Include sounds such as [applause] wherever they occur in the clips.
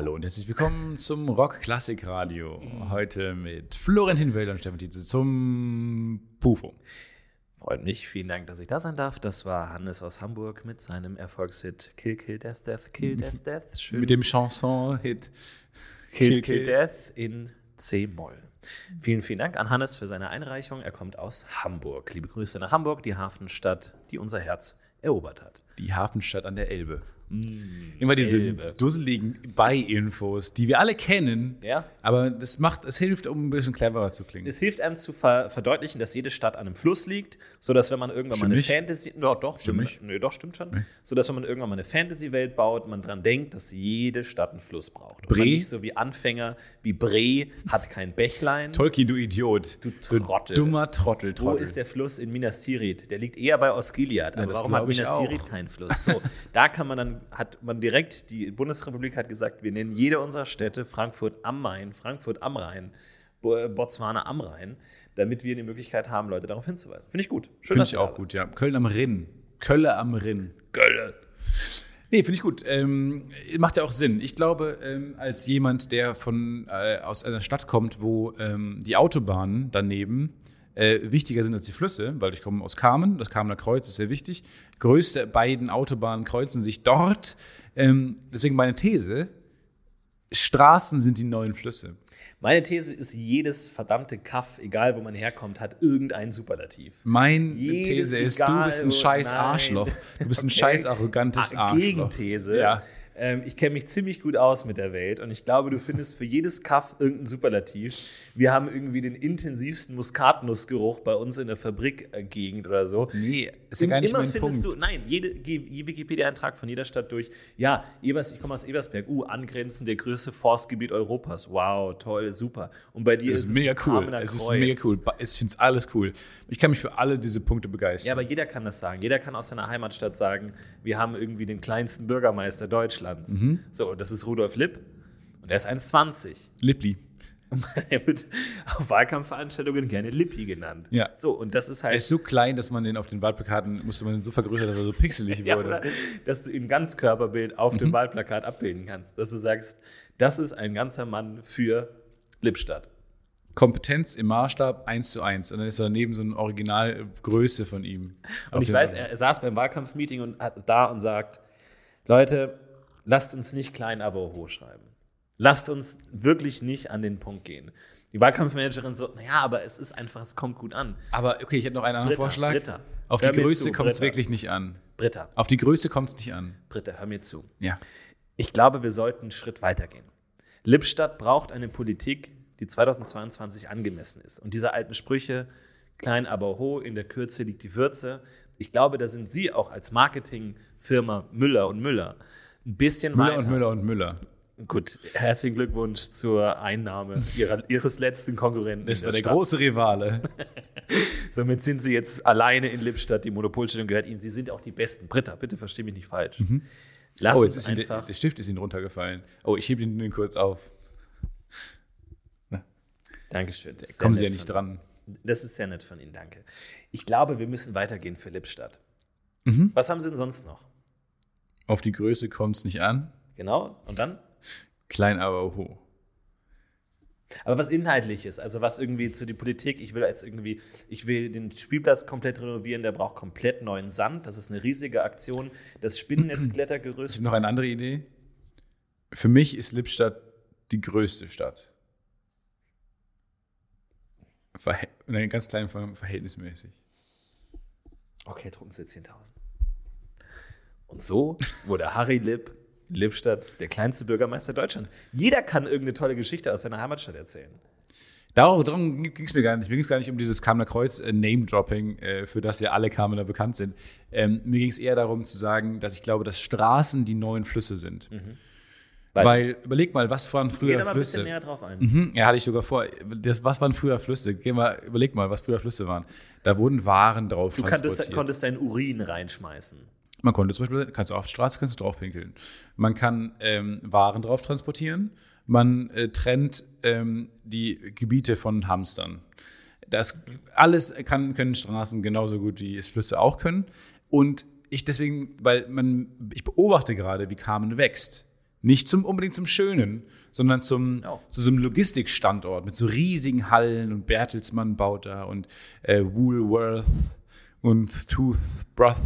Hallo und herzlich willkommen zum Rock Klassik Radio. Heute mit Florentin Wöller und Stefan Tietze zum Pufo. Freut mich. Vielen Dank, dass ich da sein darf. Das war Hannes aus Hamburg mit seinem Erfolgshit Kill Kill Death Death Kill Death Death. Schön. Mit dem Chanson-Hit Kill, Kill Kill Death in C-Moll. Vielen, vielen Dank an Hannes für seine Einreichung. Er kommt aus Hamburg. Liebe Grüße nach Hamburg, die Hafenstadt, die unser Herz erobert hat. Die Hafenstadt an der Elbe. Mm, Immer diese dusseligen Bei-Infos, die wir alle kennen. Ja. Aber das macht, es hilft, um ein bisschen cleverer zu klingen. Es hilft einem zu ver verdeutlichen, dass jede Stadt an einem Fluss liegt, sodass wenn man irgendwann Stimmt mal eine. Fantasy, ja, doch, Stimmt nicht. Nö, doch stimmt schon, sodass wenn man irgendwann mal eine Fantasy-Welt baut, man dran denkt, dass jede Stadt einen Fluss braucht. Und Bre? nicht so wie Anfänger wie Bre hat kein Bächlein. Tolkien, du Idiot. Du Trottel. dummer Trottel, Wo Trottel. ist der Fluss in Minas Tirith? Der liegt eher bei Osgiliath. Aber das warum hat Minas. Tirith keinen Fluss? So, da kann man dann, hat man direkt, die Bundesrepublik hat gesagt, wir nennen jede unserer Städte Frankfurt am Main, Frankfurt am Rhein, äh, Botswana am Rhein, damit wir die Möglichkeit haben, Leute darauf hinzuweisen. Finde ich gut. Schön, Finde ich auch gut, ja. Köln am Rinn. Kölle am Rinn. Gölle. Nee, finde ich gut. Ähm, macht ja auch Sinn. Ich glaube, ähm, als jemand, der von, äh, aus einer Stadt kommt, wo ähm, die Autobahnen daneben äh, wichtiger sind als die Flüsse, weil ich komme aus Kamen, das Kamener Kreuz ist sehr wichtig. Größte beiden Autobahnen kreuzen sich dort. Ähm, deswegen meine These: Straßen sind die neuen Flüsse. Meine These ist, jedes verdammte Kaff, egal wo man herkommt, hat irgendein Superlativ. Meine These ist, du egal bist ein scheiß nein. Arschloch. Du bist ein [laughs] Okay. scheiß arrogantes Ah, Arschloch. Gegenthese. Ja. Ähm, ich kenne mich ziemlich gut aus mit der Welt und ich glaube, du findest für jedes Kaff irgendein Superlativ. Wir haben irgendwie den intensivsten Muskatnussgeruch bei uns in der Fabrikgegend oder so. Nee, ist ja gar nicht Immer mein findest Punkt. du, nein, jede, geh je Wikipedia-Eintrag von jeder Stadt durch. Ja, Ebers, ich komme aus Ebersberg. Uh, angrenzend der größte Forstgebiet Europas. Wow, toll, super. Und bei dir Es ist ist mega das cool. Es ist mega cool. Ich finde alles cool. Ich kann mich für alle diese Punkte begeistern. Ja, aber jeder kann das sagen. Jeder kann aus seiner Heimatstadt sagen, wir haben irgendwie den kleinsten Bürgermeister Deutschlands. Mhm. So, und das ist Rudolf Lipp. Und er ist 1,20. Lippli. [laughs] Er wird auf Wahlkampfveranstaltungen gerne Lippi genannt. Ja. So, und das ist Er halt. ist so klein, dass man den auf den Wahlplakaten musste man den so vergrößern, dass er so pixelig [laughs] ja, wurde. oder, dass du ihn Ganzkörperbild auf Mhm. dem Wahlplakat abbilden kannst. Dass du sagst, das ist ein ganzer Mann für Lippstadt. Kompetenz im Maßstab 1 zu 1. Und dann ist daneben so eine Originalgröße von ihm. Und Auf ich weiß, er, er saß beim Wahlkampfmeeting und hat da und sagt: Leute, lasst uns nicht klein, aber hoch schreiben. Lasst uns wirklich nicht an den Punkt gehen. Die Wahlkampfmanagerin so: Naja, aber es ist einfach, es kommt gut an. Aber okay, ich hätte noch einen anderen Britta, Vorschlag. Britta, Auf die Größe kommt es wirklich nicht an. Britta, Auf die Größe kommt es nicht an. Britta, hör mir zu. Ja. Ich glaube, wir sollten einen Schritt weitergehen. Lippstadt braucht eine Politik, die 2022 angemessen ist. Und diese alten Sprüche, klein aber hoch, in der Kürze liegt die Würze. Ich glaube, da sind Sie auch als Marketingfirma Müller und Müller ein bisschen Müller weiter. und Müller und Müller. Gut, herzlichen Glückwunsch zur Einnahme ihrer, Ihres letzten Konkurrenten. Das war der Stadt. große Rivale. [laughs] Somit sind Sie jetzt alleine in Lippstadt. Die Monopolstellung gehört Ihnen. Sie sind auch die Besten. Britta, bitte versteh mich nicht falsch. Lass Oh, uns ihm der, einfach. der Stift ist ihm runtergefallen. Oh, ich hebe ihn nur kurz auf. Dankeschön. Das ist Kommen Sie ja nicht dran. Das ist sehr nett von Ihnen, danke. Ich glaube, wir müssen weitergehen für Lippstadt. Mhm. Was haben Sie denn sonst noch? Auf die Größe kommt es nicht an. Genau, und dann? Klein aber hoch. Aber was Inhaltliches, also was irgendwie zu die Politik, ich will jetzt irgendwie, ich will den Spielplatz komplett renovieren, der braucht komplett neuen Sand, das ist eine riesige Aktion. Das [clears throat] Ist Spinnennetzklettergerüst, noch eine andere Idee? Für mich ist Lippstadt die größte Stadt. Verhält, in einem ganz kleinen Ver- verhältnismäßig. okay, drucken Sie 10.000. Und so wurde Harry Lipp Lippstadt der kleinste Bürgermeister Deutschlands. Jeder kann irgendeine tolle Geschichte aus seiner Heimatstadt erzählen. Darum, darum ging es mir gar nicht. Mir ging es gar nicht um dieses Kamener Kreuz äh, äh, für das ja alle Kamener bekannt sind. Ähm, mir ging es eher darum zu sagen, dass ich glaube, dass Straßen die neuen Flüsse sind. Weil- Weil, überleg mal, was waren Geh früher da mal ein bisschen Flüsse? näher drauf ein. Mhm, ja, hatte ich sogar vor. Das, was waren früher Flüsse? Geh mal, überleg mal, was früher Flüsse waren. Da wurden Waren drauf Du konntest, transportiert. konntest deinen Urin reinschmeißen. Man konnte zum Beispiel, kannst du auf die Straße, kannst du drauf pinkeln. Man kann ähm, Waren drauf transportieren. Man äh, trennt ähm, die Gebiete von Hamstern. Das alles kann, können Straßen genauso gut wie es Flüsse auch können. Und ich deswegen, weil man, ich beobachte gerade, wie Kamen wächst. Nicht zum, unbedingt zum Schönen, sondern zum, Ja. zu so einem Logistikstandort mit so riesigen Hallen und Bertelsmann baut da und äh, Woolworth und Toothbrush.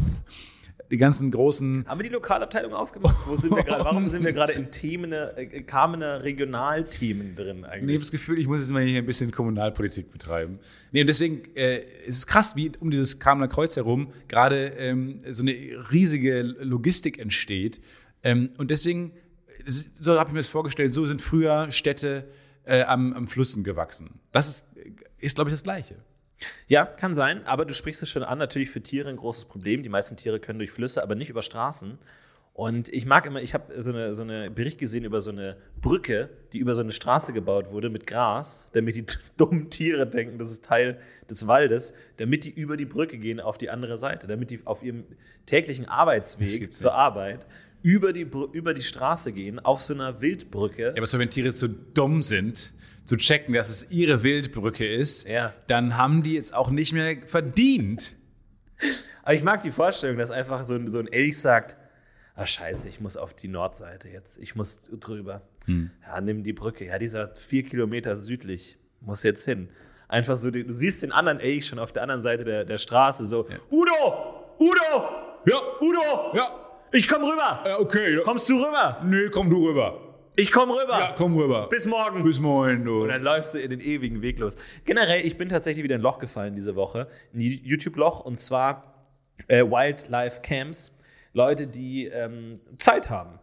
Die ganzen großen. Haben wir die Lokalabteilung aufgemacht? Wo sind wir gerade? Warum sind wir gerade in Themen, äh, Kamener Regionalthemen drin Ich habe eigentlich? das Gefühl, ich muss jetzt mal hier ein bisschen Kommunalpolitik betreiben. Nee, und deswegen äh, ist es krass, wie um dieses Kamener Kreuz herum gerade ähm, so eine riesige Logistik entsteht. Ähm, und deswegen, so habe ich mir das vorgestellt, so sind früher Städte äh, am, am Flüssen gewachsen. Das ist, ist glaube ich, das Gleiche. Ja, kann sein, aber du sprichst es schon an, natürlich für Tiere ein großes Problem. Die meisten Tiere können durch Flüsse, aber nicht über Straßen. Und ich mag immer, ich habe so eine, so eine Bericht gesehen über so eine Brücke, die über so eine Straße gebaut wurde mit Gras, damit die [laughs] dummen Tiere denken, das ist Teil des Waldes, damit die über die Brücke gehen auf die andere Seite, damit die auf ihrem täglichen Arbeitsweg zur nicht. Arbeit über die, über die Straße gehen, auf so einer Wildbrücke. Ja, aber so, wenn Tiere zu dumm sind, zu checken, dass es ihre Wildbrücke ist, Ja. dann haben die es auch nicht mehr verdient. Aber ich mag die Vorstellung, dass einfach so ein, so ein Elch sagt, ah scheiße, ich muss auf die Nordseite jetzt, ich muss drüber. Ja, nimm die Brücke. Ja, dieser vier Kilometer südlich muss jetzt hin. Einfach so, du siehst den anderen Elch schon auf der anderen Seite der, der Straße so, Udo, Udo, Ja, Udo, ja, ich komm rüber. ja okay. Kommst du rüber? Nee, komm du rüber. Ich komm rüber. Ja, komm rüber. Bis morgen. Bis morgen, du. Und dann läufst du in den ewigen Weg los. Generell, ich bin tatsächlich wieder in ein Loch gefallen diese Woche. Ein YouTube-Loch und zwar äh, Wildlife Camps. Leute, die ähm, Zeit haben.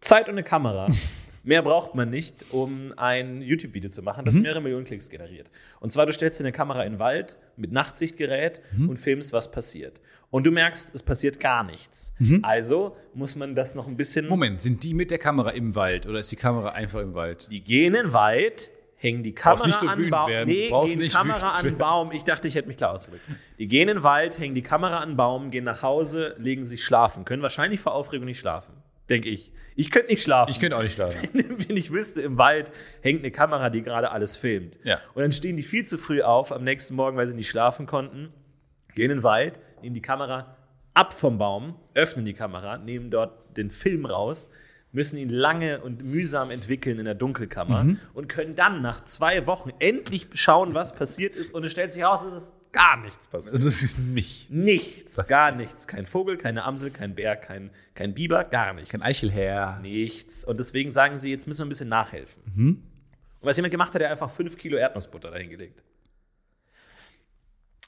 Zeit und eine Kamera. [laughs] Mehr braucht man nicht, um ein YouTube-Video zu machen, das mehrere Millionen Klicks generiert. Und zwar, du stellst dir eine Kamera in den Wald mit Nachtsichtgerät und filmst, was passiert. Und du merkst, es passiert gar nichts. Also muss man das noch ein bisschen Moment, sind die mit der Kamera im Wald oder ist die Kamera einfach im Wald? die gehen in den Wald, hängen die Kamera nicht so an Baum. werden. Nee, Brauchst gehen nicht Kamera an den werden. Baum. Ich dachte, ich hätte mich klar ausgedrückt. Die gehen in den Wald, hängen die Kamera an den Baum, gehen nach Hause, legen sich schlafen. Können wahrscheinlich vor Aufregung nicht schlafen. Denke ich. Ich könnte nicht schlafen. Ich könnte auch nicht schlafen. [laughs] Wenn ich wüsste, im Wald hängt eine Kamera, die gerade alles filmt. Ja. Und dann stehen die viel zu früh auf am nächsten Morgen, weil sie nicht schlafen konnten, gehen in den Wald, nehmen die Kamera ab vom Baum, öffnen die Kamera, nehmen dort den Film raus, müssen ihn lange und mühsam entwickeln in der Dunkelkammer Mhm. und können dann nach zwei Wochen endlich schauen, was passiert ist. Und es stellt sich raus, es ist gar nichts passiert. Das ist nicht. Nichts, gar nichts. Kein Vogel, keine Amsel, kein Bär, kein, kein Biber, gar nichts. Kein Eichelherr. Nichts. Und deswegen sagen sie, jetzt müssen wir ein bisschen nachhelfen. Mhm. Und was jemand gemacht hat, der einfach fünf Kilo Erdnussbutter dahingelegt.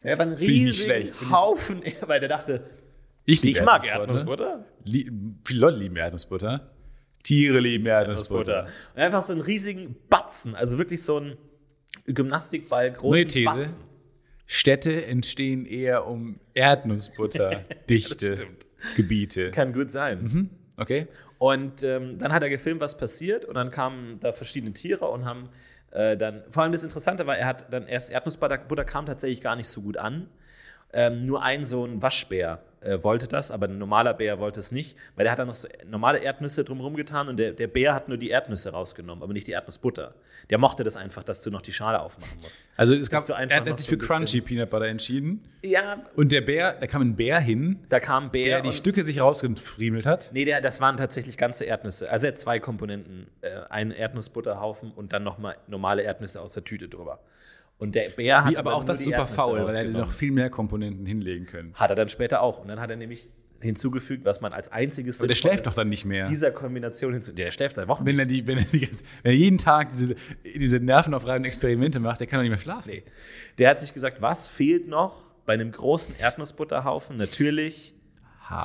Er war ein riesiger. Haufen, [laughs] weil der dachte, Ich, ich mag Erdnussbutter. Erdnussbutter. Lie viele Leute lieben Erdnussbutter. Tiere lieben Erdnussbutter. Und einfach so einen riesigen Batzen, also wirklich so ein Gymnastikball großen Neue These. Batzen. Städte entstehen eher um Erdnussbutter-dichte. [laughs] Gebiete. Kann gut sein. Okay? Und ähm, dann hat er gefilmt, was passiert. Und dann kamen da verschiedene Tiere und haben äh, dann. Vor allem das Interessante war, er hat dann erst Erdnussbutter Butter kam tatsächlich gar nicht so gut an. Ähm, nur ein so ein Waschbär äh, wollte das, aber ein normaler Bär wollte es nicht, weil der hat dann noch so normale Erdnüsse drumherum getan und der, der Bär hat nur die Erdnüsse rausgenommen, aber nicht die Erdnussbutter. Der mochte das einfach, dass du noch die Schale aufmachen musst. Also es gab, er hat sich so für ein Crunchy Peanut Butter entschieden. Ja, Und der Bär, da kam ein Bär hin, da kam Bär. der die Stücke sich rausgefriemelt hat. Nee, der, das waren tatsächlich ganze Erdnüsse. Also er hat zwei Komponenten. Äh, einen Erdnussbutterhaufen und dann nochmal normale Erdnüsse aus der Tüte drüber. Und der Bär hat Wie, aber auch nur das ist super Erdnüsse faul, weil er hätte noch viel mehr Komponenten hinlegen können. Hat er dann später auch. Und dann hat er nämlich hinzugefügt, was man als einziges Aber der schläft doch Sinnvolles dann nicht mehr. dieser Kombination hinzu. Der schläft seit Wochen Wenn er, die, wenn, er die, wenn er jeden Tag diese, diese nervenaufreibenden Experimente macht, der kann doch nicht mehr schlafen. Nee. Der hat sich gesagt, was fehlt noch bei einem großen Erdnussbutterhaufen? Natürlich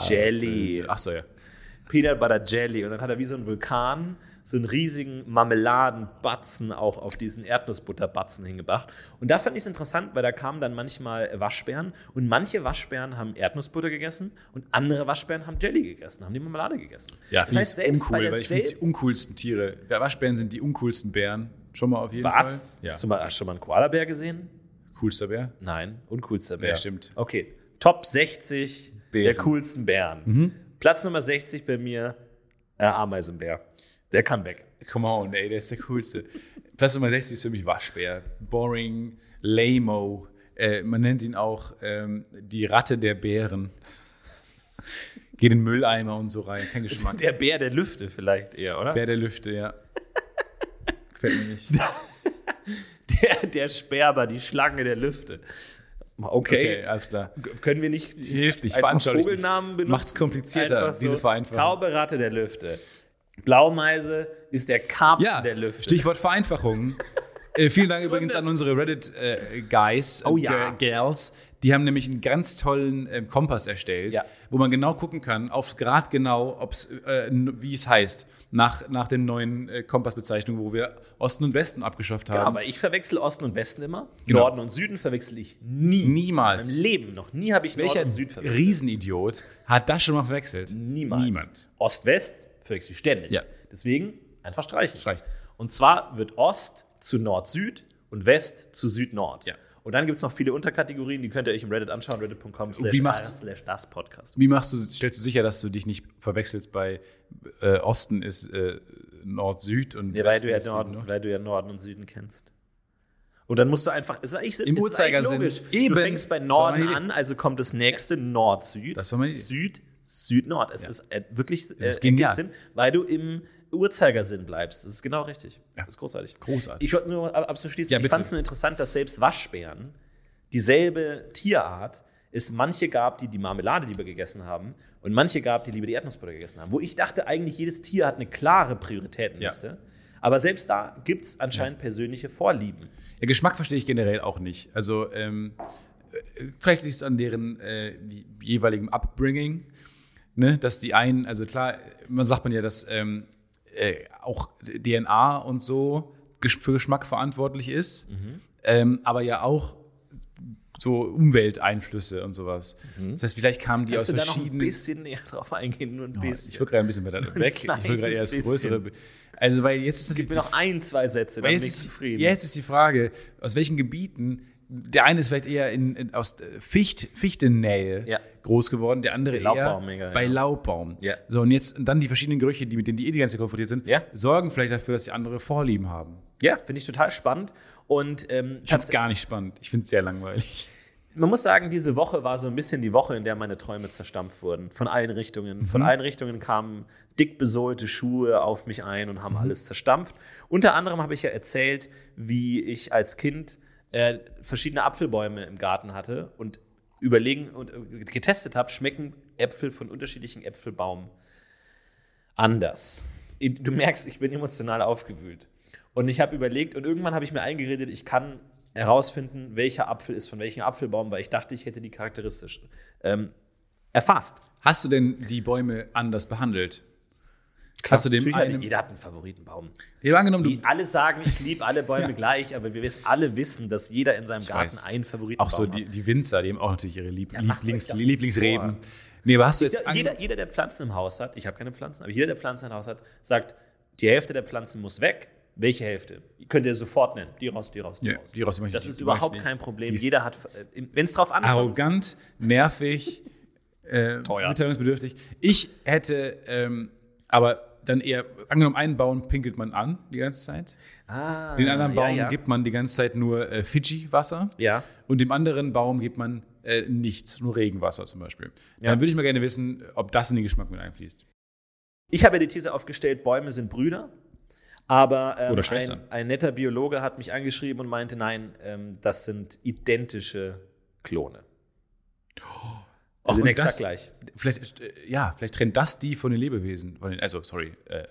Jelly. Ach so, ja. Peanut Butter Jelly. Und dann hat er wie so ein Vulkan so einen riesigen Marmeladenbatzen auch auf diesen Erdnussbutterbatzen hingebracht. Und da fand ich es interessant, weil da kamen dann manchmal Waschbären und manche Waschbären haben Erdnussbutter gegessen und andere Waschbären haben Jelly gegessen, haben die Marmelade gegessen. Ja, das heißt, selbst uncool, bei weil ich finde die uncoolsten Tiere. Waschbären sind die uncoolsten Bären. Schon mal auf jeden Was? Fall. Ja, Hast du mal, hast schon mal einen Koalabär gesehen? coolster Bär. Nein, uncoolster Bär. Ja, stimmt. Okay, Top 60 der Bären. coolsten Bären. Platz Nummer 60 bei mir, äh, Ameisenbär. Der kann weg. Come on, ey, der ist der coolste. Platz Nummer 60 ist für mich Waschbär. Boring, lamo. Äh, man nennt ihn auch ähm, die Ratte der Bären. [laughs] Geht in Mülleimer und so rein. Kein Geschmack. Der Bär der Lüfte vielleicht eher, oder? Bär der Lüfte, ja. [laughs] Gefällt mir nicht. Der, der Sperber, die Schlange der Lüfte. Okay. Okay, alles klar. Können wir nicht Hilft nicht, einfach veranschaulich Vogelnamen nicht. benutzen? Macht's komplizierter, Einfach diese Vereinfachung. Taube Ratte der Lüfte. Blaumeise ist der Karpfen Ja, der Lüfte. Stichwort Vereinfachung. äh, vielen Dank [laughs] übrigens an unsere Reddit-Guys Oh und ja. Girls. Die haben nämlich einen ganz tollen ähm, Kompass erstellt, Ja. wo man genau gucken kann, auf Grad genau, ob's, äh, wie es heißt, nach, nach den neuen äh, Kompassbezeichnungen, wo wir Osten und Westen abgeschafft haben. Ja, aber ich verwechsel Osten und Westen immer. Genau. Norden und Süden verwechsel ich nie. Niemals. Im Leben noch nie habe ich Welcher Nord und Süd verwechselt. Riesenidiot hat das schon mal verwechselt? Niemals. Niemand. Ost-West verwechsel ich ständig. Ja. Deswegen einfach streichen. Streichen. Und zwar wird Ost zu Nord-Süd und West zu Süd-Nord. Ja. Und dann gibt es noch viele Unterkategorien, die könnt ihr euch im Reddit anschauen, reddit.com wie machst- slash das Podcast. Wie machst du, stellst du sicher, dass du dich nicht verwechselst bei äh, Osten ist äh, Nord-Süd und weil, Westen du ja ist Norden, Süd-Nord? weil du ja Norden und Süden kennst. Und dann musst du einfach, ist eigentlich, Im ist eigentlich Uhrzeigersinn. logisch. Eben. Du fängst bei Norden an, also kommt das nächste Nord-Süd. Süd, Süd-Nord. Es Ja. ist äh, wirklich äh, ergibt genial. Sinn, weil du im Uhrzeigersinn bleibst. Das ist genau richtig. Ja. Das ist großartig. Großartig. Ich wollte nur ab- abzuschließen, Ja, ich fand es nur interessant, dass selbst Waschbären dieselbe Tierart es manche gab, die die Marmelade lieber gegessen haben und manche gab, die lieber die Erdnussbutter gegessen haben. Wo ich dachte, eigentlich jedes Tier hat eine klare Prioritätenliste. Aber selbst da gibt es anscheinend persönliche Vorlieben. Ja, Geschmack verstehe ich generell auch nicht. Also ähm, äh, vielleicht liegt es an deren äh, jeweiligem Upbringing, ne? dass die einen, also klar, man sagt man ja, dass ähm, äh, auch DNA und so für Geschmack verantwortlich ist, ähm, aber ja auch so Umwelteinflüsse und sowas. Das heißt, vielleicht kamen die Kannst du aus da noch ein verschiedenen. bisschen näher drauf eingehen? Nur ein Oh, bisschen. ich will gerade ein bisschen weiter [laughs] weg. Ich will gerade eher das größere. Also, weil jetzt Gib mir noch ein, zwei Sätze, dann bin ich zufrieden. jetzt ist die Frage, aus welchen Gebieten, der eine ist vielleicht eher in, in, aus äh, Ficht, Fichtennähe Ja. groß geworden, der andere Der eher Laubbaummega, bei ja. Laubbaum. Ja. So, und jetzt und dann die verschiedenen Gerüche, die mit denen die eh die ganze Zeit konfrontiert sind, sorgen vielleicht dafür, dass die andere Vorlieben haben. Ja, finde ich total spannend. Und ähm, Ich finde es gar nicht spannend. Ich finde es sehr langweilig. man muss sagen, diese Woche war so ein bisschen die Woche, in der meine Träume zerstampft wurden. Von allen Richtungen. Von allen Richtungen kamen dick besohlte Schuhe auf mich ein und haben alles zerstampft. Unter anderem habe ich ja erzählt, wie ich als Kind äh, verschiedene Apfelbäume im Garten hatte und überlegen und äh, getestet habe, schmecken Äpfel von unterschiedlichen Äpfelbaum anders. Du merkst, ich bin emotional aufgewühlt. Und ich habe überlegt und irgendwann habe ich mir eingeredet, ich kann herausfinden, welcher Apfel ist von welchem Apfelbaum, weil ich dachte, ich hätte die charakteristisch ähm, erfasst. Hast du denn die Bäume anders behandelt? Hast du dem Natürlich hat einen. jeder hat einen Favoritenbaum. Angenommen, du, Die alle sagen, ich liebe alle Bäume gleich, aber wir wissen, alle wissen, dass jeder in seinem Garten weiß. einen Favoritenbaum auch so die, hat. die Winzer, die haben auch natürlich ihre Lieb Ja, Lieblings Lieblingsreben. Nee, aber hast du jetzt. Jeder, jeder, der Pflanzen im Haus hat, ich habe keine Pflanzen, aber jeder, der Pflanzen im Haus hat, sagt, die Hälfte der Pflanzen muss weg. Welche Hälfte? Könnt ihr sofort nennen. Die raus, die raus, die Ja, raus. die raus, ich das ist ich überhaupt kein Problem. Jeder hat, wenn es drauf ankommt, arrogant, nervig, [laughs] äh, Teuer. mitteilungsbedürftig. Ich hätte, ähm, aber dann eher, angenommen, einen Baum pinkelt man an die ganze Zeit. ah, Den anderen ja, Baum ja. gibt man die ganze Zeit nur äh, Fidschi-Wasser. Ja. Und dem anderen Baum gibt man äh, nichts, nur Regenwasser zum Beispiel. Ja. Dann würde ich mal gerne wissen, ob das in den Geschmack mit einfließt. Ich habe ja die These aufgestellt, Bäume sind Brüder. Aber ähm, Oder ein, ein netter Biologe hat mich angeschrieben und meinte, nein, ähm, das sind identische Klone. Och, sind exakt das- gleich. Vielleicht, äh, ja, vielleicht trennt das die von den Lebewesen. Von den, also, sorry. Äh,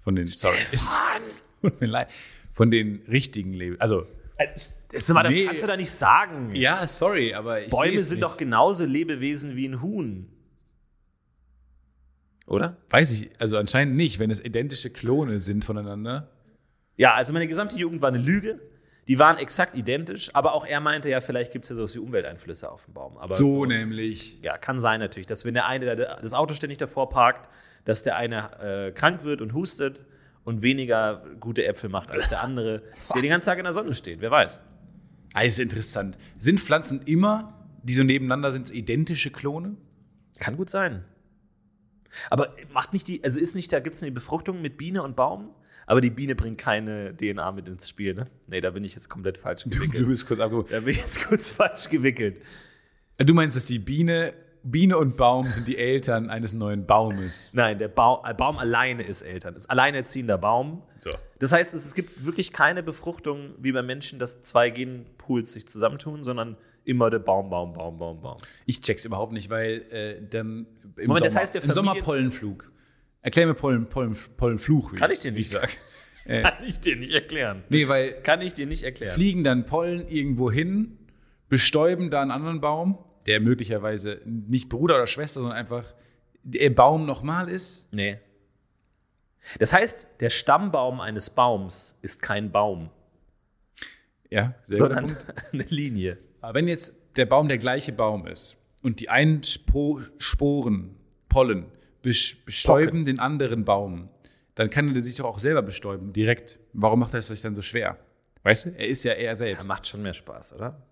von den, sorry. [laughs] Von den richtigen Lebewesen. Also, Also, das, das Nee. kannst du da nicht sagen. ja, sorry, aber ich Bäume sind nicht. doch genauso Lebewesen wie ein Huhn. Oder? Weiß ich, also anscheinend nicht, wenn es identische Klone sind voneinander. Ja, also meine gesamte Jugend war eine Lüge. Die waren exakt identisch, aber auch er meinte ja, vielleicht gibt es ja sowas wie Umwelteinflüsse auf dem Baum. Aber So nämlich. Ja, kann sein natürlich, dass wenn der eine das Auto ständig davor parkt, dass der eine äh, krank wird und hustet und weniger gute Äpfel macht als der andere, der den ganzen Tag in der Sonne steht. Wer weiß. Also interessant. Sind Pflanzen immer, die so nebeneinander sind, so identische Klone? Kann gut sein. Aber macht nicht die, also ist nicht, da gibt es eine Befruchtung mit Biene und Baum, aber die Biene bringt keine DNA mit ins Spiel, ne? Nee, da bin ich jetzt komplett falsch Du, du gewickelt. bist kurz abgeholt. Da bin ich jetzt kurz falsch gewickelt. Du meinst, dass die Biene Biene und Baum sind die Eltern eines neuen Baumes. Nein, der Baum, Baum alleine ist Eltern. Ist alleinerziehender Baum. So. Das heißt, es gibt wirklich keine Befruchtung wie bei Menschen, dass zwei Genpools sich zusammentun, sondern immer der Baum, Baum, Baum, Baum, Baum. Ich check's überhaupt nicht, weil äh, dann im Moment, das Sommer, heißt, der im Sommer Familien- Pollenflug. Erklär mir Pollen, Pollen, Pollenfluch. wie Kann ich dir nicht sag. [laughs] Kann ich dir nicht erklären. Nee, weil Kann ich dir nicht erklären. fliegen dann Pollen irgendwo hin, bestäuben da einen anderen Baum, der möglicherweise nicht Bruder oder Schwester, sondern einfach der Baum nochmal ist. Nee. Das heißt, der Stammbaum eines Baums ist kein Baum, Ja, sehr sondern Punkt. [laughs] eine Linie. Aber wenn jetzt der Baum der gleiche Baum ist und die einen Spo Sporen, Pollen, bes- bestäuben den anderen Baum, dann kann er sich doch auch selber bestäuben, direkt. Warum macht er es sich dann so schwer? Weißt du? Er ist ja er Ja, selbst. macht schon mehr Spaß, oder?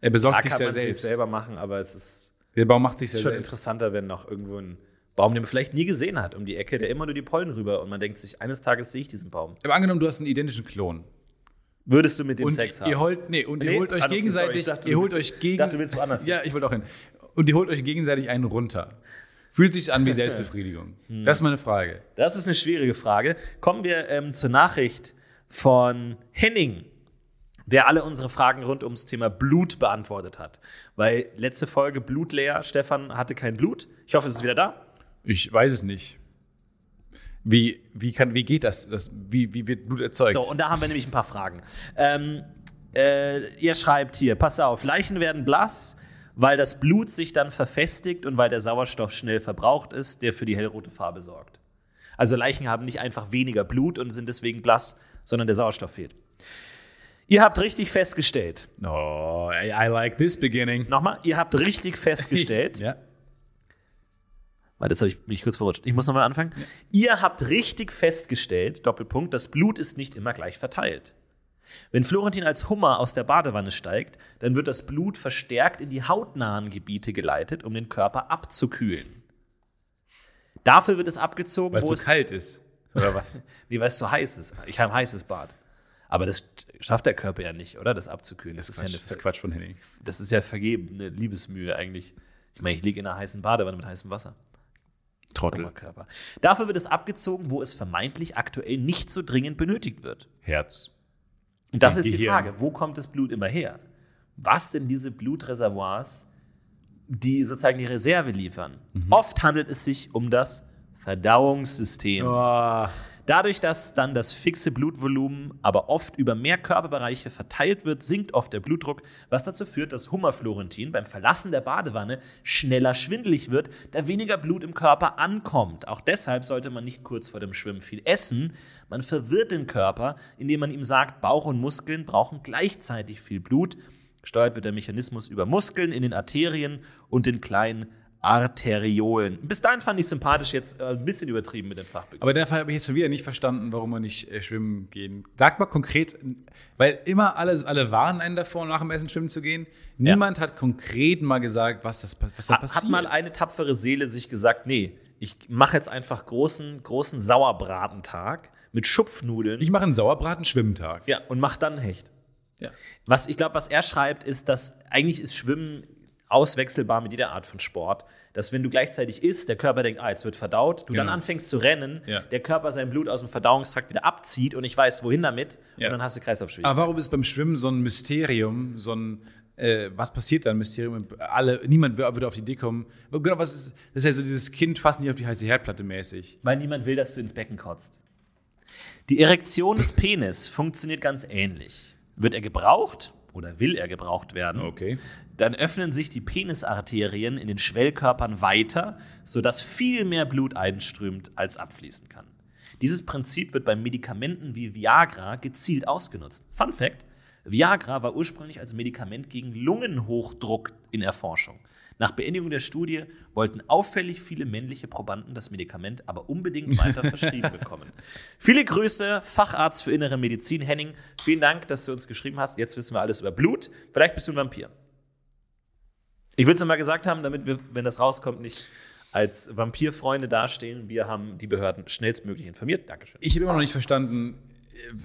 Er besorgt Klar sich kann sehr man sich selbst. selber machen, aber es ist Der Baum macht sich schon selbst. interessanter, wenn noch irgendwo ein Baum, den man vielleicht nie gesehen hat, um die Ecke, der immer nur die Pollen rüber und man denkt sich, eines Tages sehe ich diesen Baum. Aber angenommen, du hast einen identischen Klon. Würdest du mit dem Und Sex haben? ihr holt, nee, und Nee, ihr holt euch sorry, gegenseitig, ich dachte, ihr holt willst- euch gegen, dachte, du willst woanders. Ja, ich wollte auch hin. Und ihr holt euch gegenseitig einen runter. Fühlt sich an wie [laughs] Selbstbefriedigung. Das ist meine Frage. Das ist eine schwierige Frage. Kommen wir ähm, zur Nachricht von Henning, der alle unsere Fragen rund ums Thema Blut beantwortet hat. Weil letzte Folge blutleer, Stefan hatte kein Blut. Ich hoffe, es ist wieder da. Ich weiß es nicht. Wie, wie, kann, wie geht das? das wie, wie wird Blut erzeugt? So, und da haben wir nämlich ein paar Fragen. Ähm, äh, ihr schreibt hier, pass auf, Leichen werden blass, weil das Blut sich dann verfestigt und weil der Sauerstoff schnell verbraucht ist, der für die hellrote Farbe sorgt. Also Leichen haben nicht einfach weniger Blut und sind deswegen blass, sondern der Sauerstoff fehlt. Ihr habt richtig festgestellt, No, I, like this beginning. nochmal, ihr habt richtig festgestellt, [laughs] Ja. Warte, jetzt habe ich mich kurz verrutscht. Ich muss nochmal anfangen. Ihr habt richtig festgestellt, Doppelpunkt, das Blut ist nicht immer gleich verteilt. Wenn Florentin als Hummer aus der Badewanne steigt, dann wird das Blut verstärkt in die hautnahen Gebiete geleitet, um den Körper abzukühlen. Dafür wird es abgezogen, Weil es wo so es kalt ist. Oder was? [laughs] Nee, weil es so heiß ist. Ich habe ein heißes Bad. Aber das schafft der Körper ja nicht, oder? Das abzukühlen. Das, ist, ja eine, das Quatsch von Henning. das ist ja vergebene Liebesmühe eigentlich. Ich meine, ich liege in einer heißen Badewanne mit heißem Wasser. Trottel. Oberkörper. Dafür wird es abgezogen, wo es vermeintlich aktuell nicht so dringend benötigt wird. Herz. Und das ist die Gehirn. Frage, wo kommt das Blut immer her? Was sind diese Blutreservoirs, die sozusagen die Reserve liefern? Mhm. Oft handelt es sich um das Verdauungssystem. Oh, Dadurch, dass dann das fixe Blutvolumen aber oft über mehr Körperbereiche verteilt wird, sinkt oft der Blutdruck, was dazu führt, dass Hummerflorentin beim Verlassen der Badewanne schneller schwindelig wird, da weniger Blut im Körper ankommt. Auch deshalb sollte man nicht kurz vor dem Schwimmen viel essen. Man verwirrt den Körper, indem man ihm sagt, Bauch und Muskeln brauchen gleichzeitig viel Blut. Gesteuert wird der Mechanismus über Muskeln in den Arterien und den kleinen Arteriolen. Bis dahin fand ich sympathisch, jetzt äh, ein bisschen übertrieben mit den Fachbegriffen. Aber dafür habe ich jetzt schon wieder nicht verstanden, warum man nicht äh, schwimmen gehen. Sag mal konkret, weil immer alle, alle warnen einen davor, nach dem Essen schwimmen zu gehen. Niemand hat konkret mal gesagt, was, das, was da Hat, passiert. hat mal eine tapfere Seele sich gesagt, nee, ich mache jetzt einfach großen, großen Sauerbratentag mit Schupfnudeln. ich mache einen Sauerbraten-Schwimmtag. ja, und mach dann Hecht. Ja. Was ich glaube, was er schreibt, ist, dass eigentlich ist Schwimmen auswechselbar mit jeder Art von Sport. Dass wenn du gleichzeitig isst, der Körper denkt, ah, jetzt wird verdaut, du dann Genau. anfängst zu rennen, Ja. der Körper sein Blut aus dem Verdauungstrakt wieder abzieht und ich weiß, wohin damit, Ja. und dann hast du Kreislaufschwierigkeiten. Aber warum ist beim Schwimmen so ein Mysterium, so ein, äh, was passiert da, ein Mysterium? Alle, niemand würde auf die Idee kommen. Genau, was ist, das ist ja so dieses Kind fast nicht auf die heiße Herdplatte mäßig. Weil niemand will, dass du ins Becken kotzt. Die Erektion des Penis funktioniert ganz ähnlich. Wird er gebraucht oder will er gebraucht werden, Okay. Dann öffnen sich die Penisarterien in den Schwellkörpern weiter, sodass viel mehr Blut einströmt, als abfließen kann. Dieses Prinzip wird bei Medikamenten wie Viagra gezielt ausgenutzt. Fun Fact: Viagra war ursprünglich als Medikament gegen Lungenhochdruck in Erforschung. Nach Beendigung der Studie wollten auffällig viele männliche Probanden das Medikament aber unbedingt weiter [laughs] verschrieben bekommen. Viele Grüße, Facharzt für innere Medizin Henning. Vielen Dank, dass du uns geschrieben hast. Jetzt wissen wir alles über Blut. Vielleicht bist du ein Vampir. Ich will es nochmal gesagt haben, damit wir, wenn das rauskommt, nicht als Vampirfreunde dastehen. Wir haben die Behörden schnellstmöglich informiert. Dankeschön. Ich habe immer noch nicht verstanden,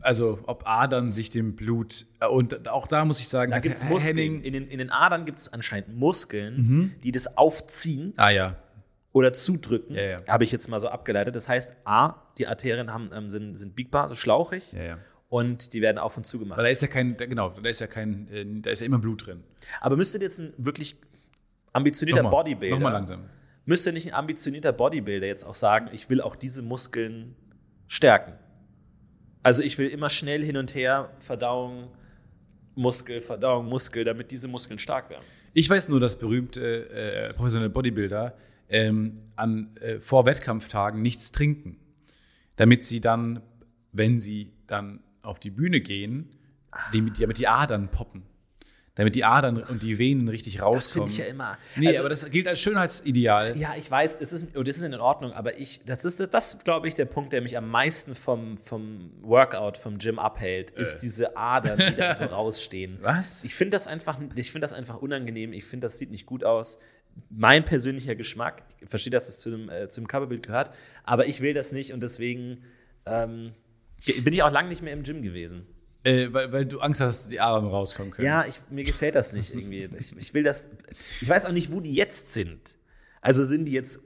also ob Adern sich dem Blut äh, und auch da muss ich sagen, Da gibt es Muskeln. Henning, In den, in den Adern gibt es anscheinend Muskeln, die das aufziehen ah ja, oder zudrücken. Ja, ja. Habe ich jetzt mal so abgeleitet. Das heißt, A, die Arterien haben, ähm, sind, sind biegbar, so schlauchig ja, ja. und die werden auf und zu gemacht. Weil da ist ja kein, genau, da ist ja kein, äh, da ist ja immer Blut drin. Aber müsste jetzt ein wirklich ambitionierter Nochmal, Bodybuilder, Nochmal langsam. müsste nicht ein ambitionierter Bodybuilder jetzt auch sagen, ich will auch diese Muskeln stärken? Also ich will immer schnell hin und her Verdauung, Muskel, Verdauung, Muskel, damit diese Muskeln stark werden. Ich weiß nur, dass berühmte äh, professionelle Bodybuilder ähm, an äh, vor Wettkampftagen nichts trinken, damit sie dann, wenn sie dann auf die Bühne gehen, damit die Adern poppen, damit die Adern und die Venen richtig Das finde rauskommen. ich ja immer. Nee, Also- aber das gilt als Schönheitsideal. Ja, ich weiß, es ist, und das ist in Ordnung, aber ich, das ist, das glaube ich, der Punkt, der mich am meisten vom, vom Workout, vom Gym abhält, ist diese Adern, die da so [laughs] rausstehen. Was? Ich finde das einfach, ich finde das einfach unangenehm. Ich finde, das sieht nicht gut aus. Mein persönlicher Geschmack, ich verstehe, dass es zu dem, äh, zum Coverbild gehört, aber ich will das nicht und deswegen ähm, bin ich auch lange nicht mehr im Gym gewesen. Äh, weil, weil du Angst hast, dass die Adern rauskommen können. Ja, ich, mir gefällt das nicht irgendwie. Ich, ich will das. Ich weiß auch nicht, wo die jetzt sind. Also sind die jetzt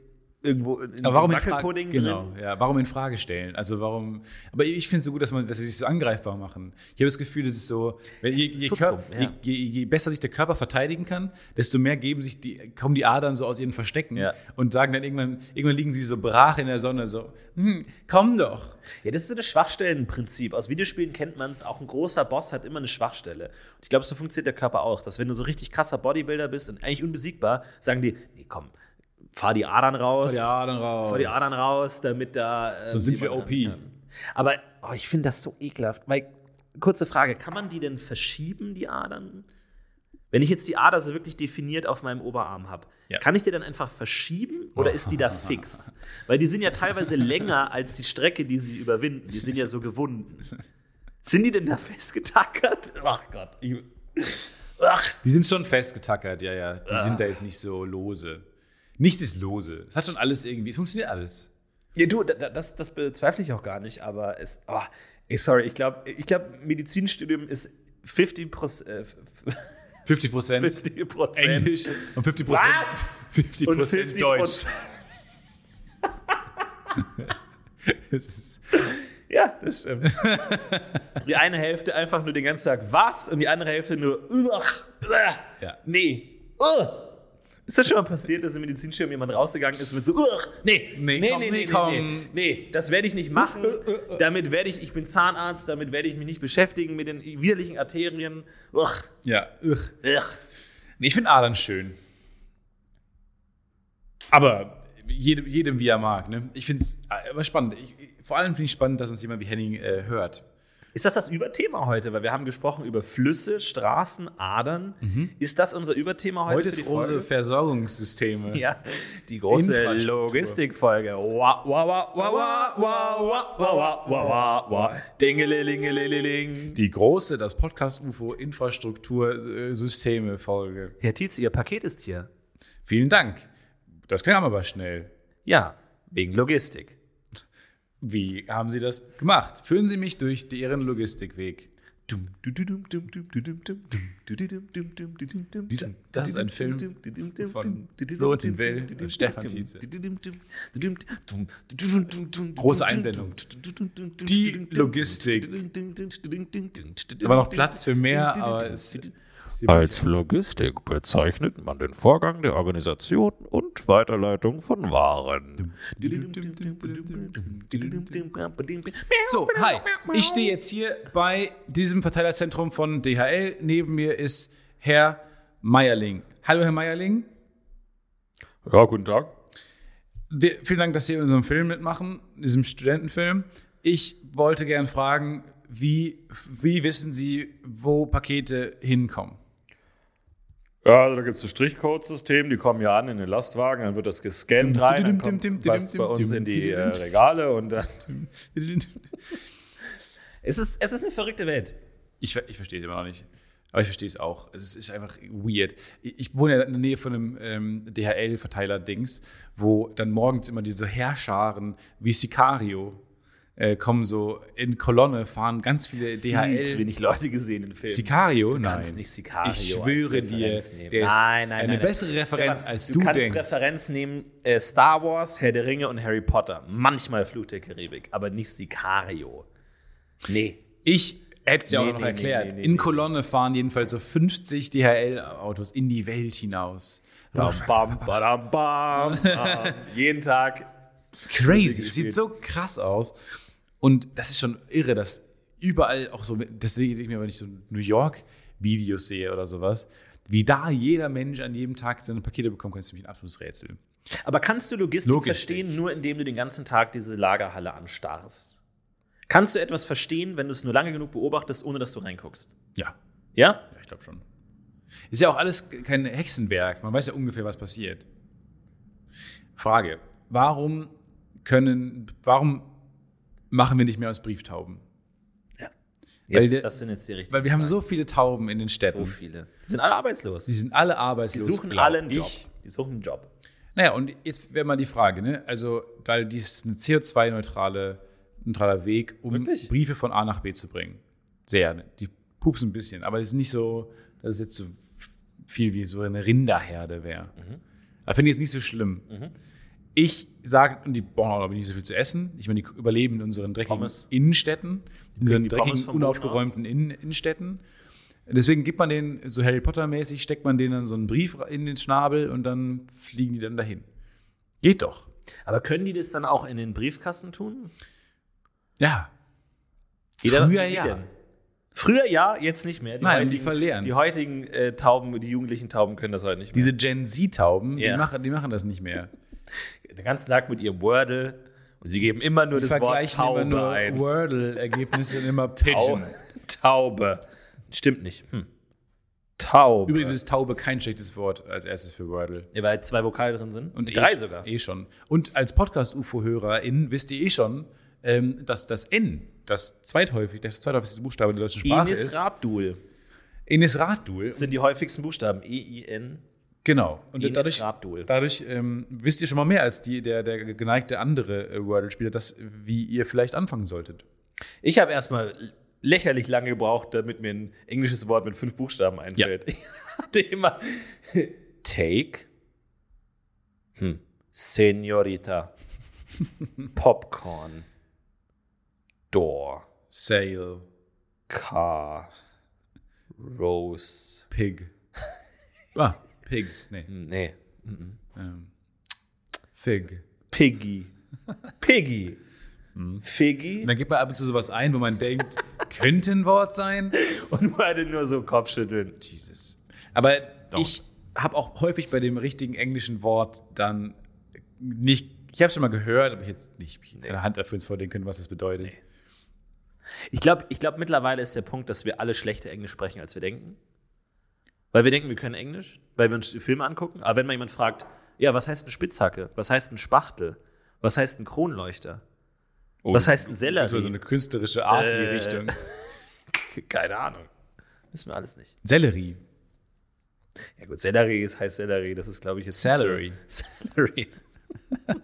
irgendwo in Aber warum in Frage, genau, drin? ja, warum in Frage stellen? Also warum? Aber ich finde es so gut, dass man, dass sie sich so angreifbar machen. Ich habe das Gefühl, das ist so, wenn, je, Das ist je, so Kör- dumm, ja. je, je, je besser sich der Körper verteidigen kann, desto mehr geben sich die, kommen die Adern so aus ihren Verstecken Ja. und sagen dann irgendwann, irgendwann liegen sie so brach in der Sonne, so, hm, komm doch. Ja, das ist so ein Schwachstellenprinzip. Aus Videospielen kennt man es. Auch ein großer Boss hat immer eine Schwachstelle. Und ich glaube, so funktioniert der Körper auch. Dass wenn du so richtig krasser Bodybuilder bist und eigentlich unbesiegbar, sagen die, nee, komm, fahr die Adern raus. Fahr die Adern raus. Fahr die Adern raus, damit da. Äh, So sind wir OP. Aber oh, ich finde das so ekelhaft. Weil, kurze Frage, kann man die denn verschieben, die Adern? Wenn ich jetzt die Ader so wirklich definiert auf meinem Oberarm habe, Ja. kann ich die dann einfach verschieben oder ist die da [laughs] fix? Weil die sind ja teilweise länger als die Strecke, die sie überwinden. Die sind ja so gewunden. Sind die denn da festgetackert? Ach Gott. Ich, ach. Die sind schon festgetackert, ja, ja. Die sind da jetzt nicht so lose. Nichts ist lose. Es hat schon alles irgendwie, es funktioniert alles. Ja, du, da- da- das, das bezweifle ich auch gar nicht, aber es. Oh, ey, sorry, ich glaube, ich glaub, Medizinstudium ist 50 Prozent. Äh, 50 Prozent 50 Prozent. Englisch und 50 Prozent Was? 50 Und Prozent 50 Deutsch. Das [laughs] ist, Ja, das stimmt. die eine Hälfte einfach nur den ganzen Tag was und die andere Hälfte nur ugh, ugh, Ja. nee. ugh. Ist das schon mal passiert, dass im Medizinstudium jemand rausgegangen ist mit so ugh, nee, Nee, komm, nee, komm. nee, nee, das werde ich nicht machen. Damit werde ich, ich bin Zahnarzt, damit werde ich mich nicht beschäftigen mit den widerlichen Arterien. Ugh, ja, ugh. ugh. Nee, ich finde Adern schön. Aber jedem, jedem wie er mag. Ne? Ich finde es aber spannend. Ich- vor allem finde ich spannend, dass uns jemand wie Henning äh, hört. Ist das das Überthema heute? Weil wir haben gesprochen über Flüsse, Straßen, Adern. Ist das unser Überthema heute? Heute ist Folge? Versorgungssysteme. Ja, die große. Logistikfolge. Wa, wa, wa, wa, wa, wa, wa, wa, wa, wa, wa, wa. Dingelingelingeling. Die große, das Podcast-UFO Infrastruktursysteme-Folge. Herr Tietz, Ihr Paket ist hier. Vielen Dank. Das kam aber schnell. Ja, wegen Logistik. Wie haben Sie das gemacht? Führen Sie mich durch deren Logistikweg. Dieser- das ist ein Film von Florentin Will und Stefan Tietze. Große Einblendung. Die Logistik. War noch Platz für mehr, aber es Als Logistik bezeichnet man den Vorgang der Organisation und Weiterleitung von Waren. So, hi. Ich stehe jetzt hier bei diesem Verteilerzentrum von DHL. Neben mir ist Herr Meierling. Hallo, Herr Meierling. Ja, guten Tag. Wir, vielen Dank, dass Sie in unserem Film mitmachen, in diesem Studentenfilm. Ich wollte gern fragen, wie, wie wissen Sie, wo Pakete hinkommen? Ja, also da gibt es ein Strichcode-System, die kommen ja an in den Lastwagen, dann wird das gescannt rein, dann kommt was bei uns in die äh, Regale und dann. [laughs] Es ist, es ist eine verrückte Welt. Ich, ich verstehe es immer noch nicht. Aber ich verstehe es auch. Es ist, einfach weird. Ich, ich wohne ja in der Nähe von einem ähm, DHL-Verteiler-Dings, wo dann morgens immer diese Herrscharen wie Sicario äh, kommen so in Kolonne, fahren ganz viele DHL. Viel zu wenig Leute gesehen im Film. Sicario? Du Nein. kannst nicht Sicario Ich schwöre dir, der Nein, nein, eine bessere Referenz, als du du kannst denkst. Referenz nehmen, äh, Star Wars, Herr der Ringe und Harry Potter. Manchmal Fluch der Karibik, aber nicht Sicario. Nee. Ich hätte es ja Nee, auch noch nee, erklärt. nee, in. Kolonne fahren jedenfalls so 50 DHL-Autos in die Welt hinaus. Bam, bam, badam, bam. [laughs] Jeden Tag. Crazy. Sieht so krass aus. Und das ist schon irre, dass überall auch so, deswegen denke ich mir, wenn ich so New York-Videos sehe oder sowas, wie da jeder Mensch an jedem Tag seine Pakete bekommen kann, ist nämlich ein absolutes Rätsel. Aber kannst du Logistik Logistisch. verstehen, nur indem du den ganzen Tag diese Lagerhalle anstarrst? Kannst du etwas verstehen, wenn du es nur lange genug beobachtest, ohne dass du reinguckst? Ja, Ja? ja ich glaube schon. Ist ja auch alles kein Hexenwerk. Man weiß ja ungefähr, was passiert. Frage: Warum können, warum machen wir nicht mehr aus Brieftauben? Weil Jetzt, der- das sind jetzt die richtigen Weil wir haben so viele Tauben in den so Städten. viele. Die sind alle arbeitslos. Die sind alle Die arbeitslos. suchen glaub alle einen Job. ich. Die suchen einen Job. Naja, und jetzt wäre mal die Frage, ne? Also, weil dies ist eine CO2-neutrale neutraler Weg, um Wirklich? Briefe von A nach B zu bringen. Sehr. ne? Die pupsen ein bisschen, aber es ist nicht so, dass es jetzt so viel wie so eine Rinderherde wäre. Mhm. Da finde ich es nicht so schlimm. Ich sage, und die brauchen ich, nicht so viel zu essen. Ich meine, die überleben in unseren dreckigen Pommes. Innenstädten, in unseren dreckigen, unaufgeräumten Innen Innenstädten. Deswegen gibt man denen, so Harry Potter-mäßig, steckt man denen dann so einen Brief in den Schnabel und dann fliegen die dann dahin. Geht doch. Aber können die das dann auch in den Briefkasten tun? Ja. Jeder- Früher ja. denn? Früher ja, jetzt nicht mehr. Die Nein, die verlernt. Die heutigen äh, Tauben, die jugendlichen Tauben können das heute nicht mehr. Diese Gen Z-Tauben, Ja. die, machen, die machen das nicht mehr. Den ganzen Tag mit ihrem Wordle und sie geben immer nur Die das Wort vergleichen immer Taube nur ein. Wordle-Ergebnisse und immer [laughs] Pigeon. Taube. Stimmt nicht. Hm. Taube. Übrigens ist Taube kein schlechtes Wort als erstes für Wordle. Ja, weil zwei Vokale drin sind. Und drei eh, sogar. Eh schon. Und als Podcast-UFO-HörerInnen wisst ihr eh schon, ähm, dass das N, das zweithäufig, der zweithäufigste Buchstabe der deutschen Sprache Enis ist. Radul Enis Radul. sind die häufigsten Buchstaben. E-I-N. Genau. Und Enis dadurch, dadurch ähm, wisst ihr schon mal mehr als die, der, der geneigte andere äh, Wordle-Spieler, das, wie ihr vielleicht anfangen solltet. Ich habe erstmal lächerlich lange gebraucht, damit mir ein englisches Wort mit fünf Buchstaben einfällt. [laughs] Ich hatte immer [laughs] Take, hm. Senorita, [laughs] Popcorn, Door, Sail, Car, Rose. Pig. Ah, Pigs. Nee. Nee, Ähm, Fig. Piggy. Piggy. Figgy. Und dann gibt man ab und zu sowas ein, wo man denkt, könnte ein Wort sein. [laughs] Und beide nur so Kopfschütteln. Jesus. Aber ich habe auch häufig bei dem richtigen englischen Wort dann nicht, ich habe es schon mal gehört, aber ich jetzt nicht eine Hand dafür ins Vorlegen können, was das bedeutet. Ich glaube, ich glaub, mittlerweile ist der Punkt, dass wir alle schlechter Englisch sprechen, als wir denken. Weil wir denken, wir können Englisch, weil wir uns die Filme angucken. Aber wenn mal jemand fragt, ja, was heißt eine Spitzhacke? Was heißt ein Spachtel? Was heißt ein Kronleuchter? Was heißt ein Sellerie? Das war so eine künstlerische Art in die Äh. Richtung. [laughs] Keine Ahnung. Wissen wir alles nicht. Sellerie. Ja gut, Sellerie ist heißt Sellerie. Das ist, glaube ich, jetzt Salary. Salary. [laughs]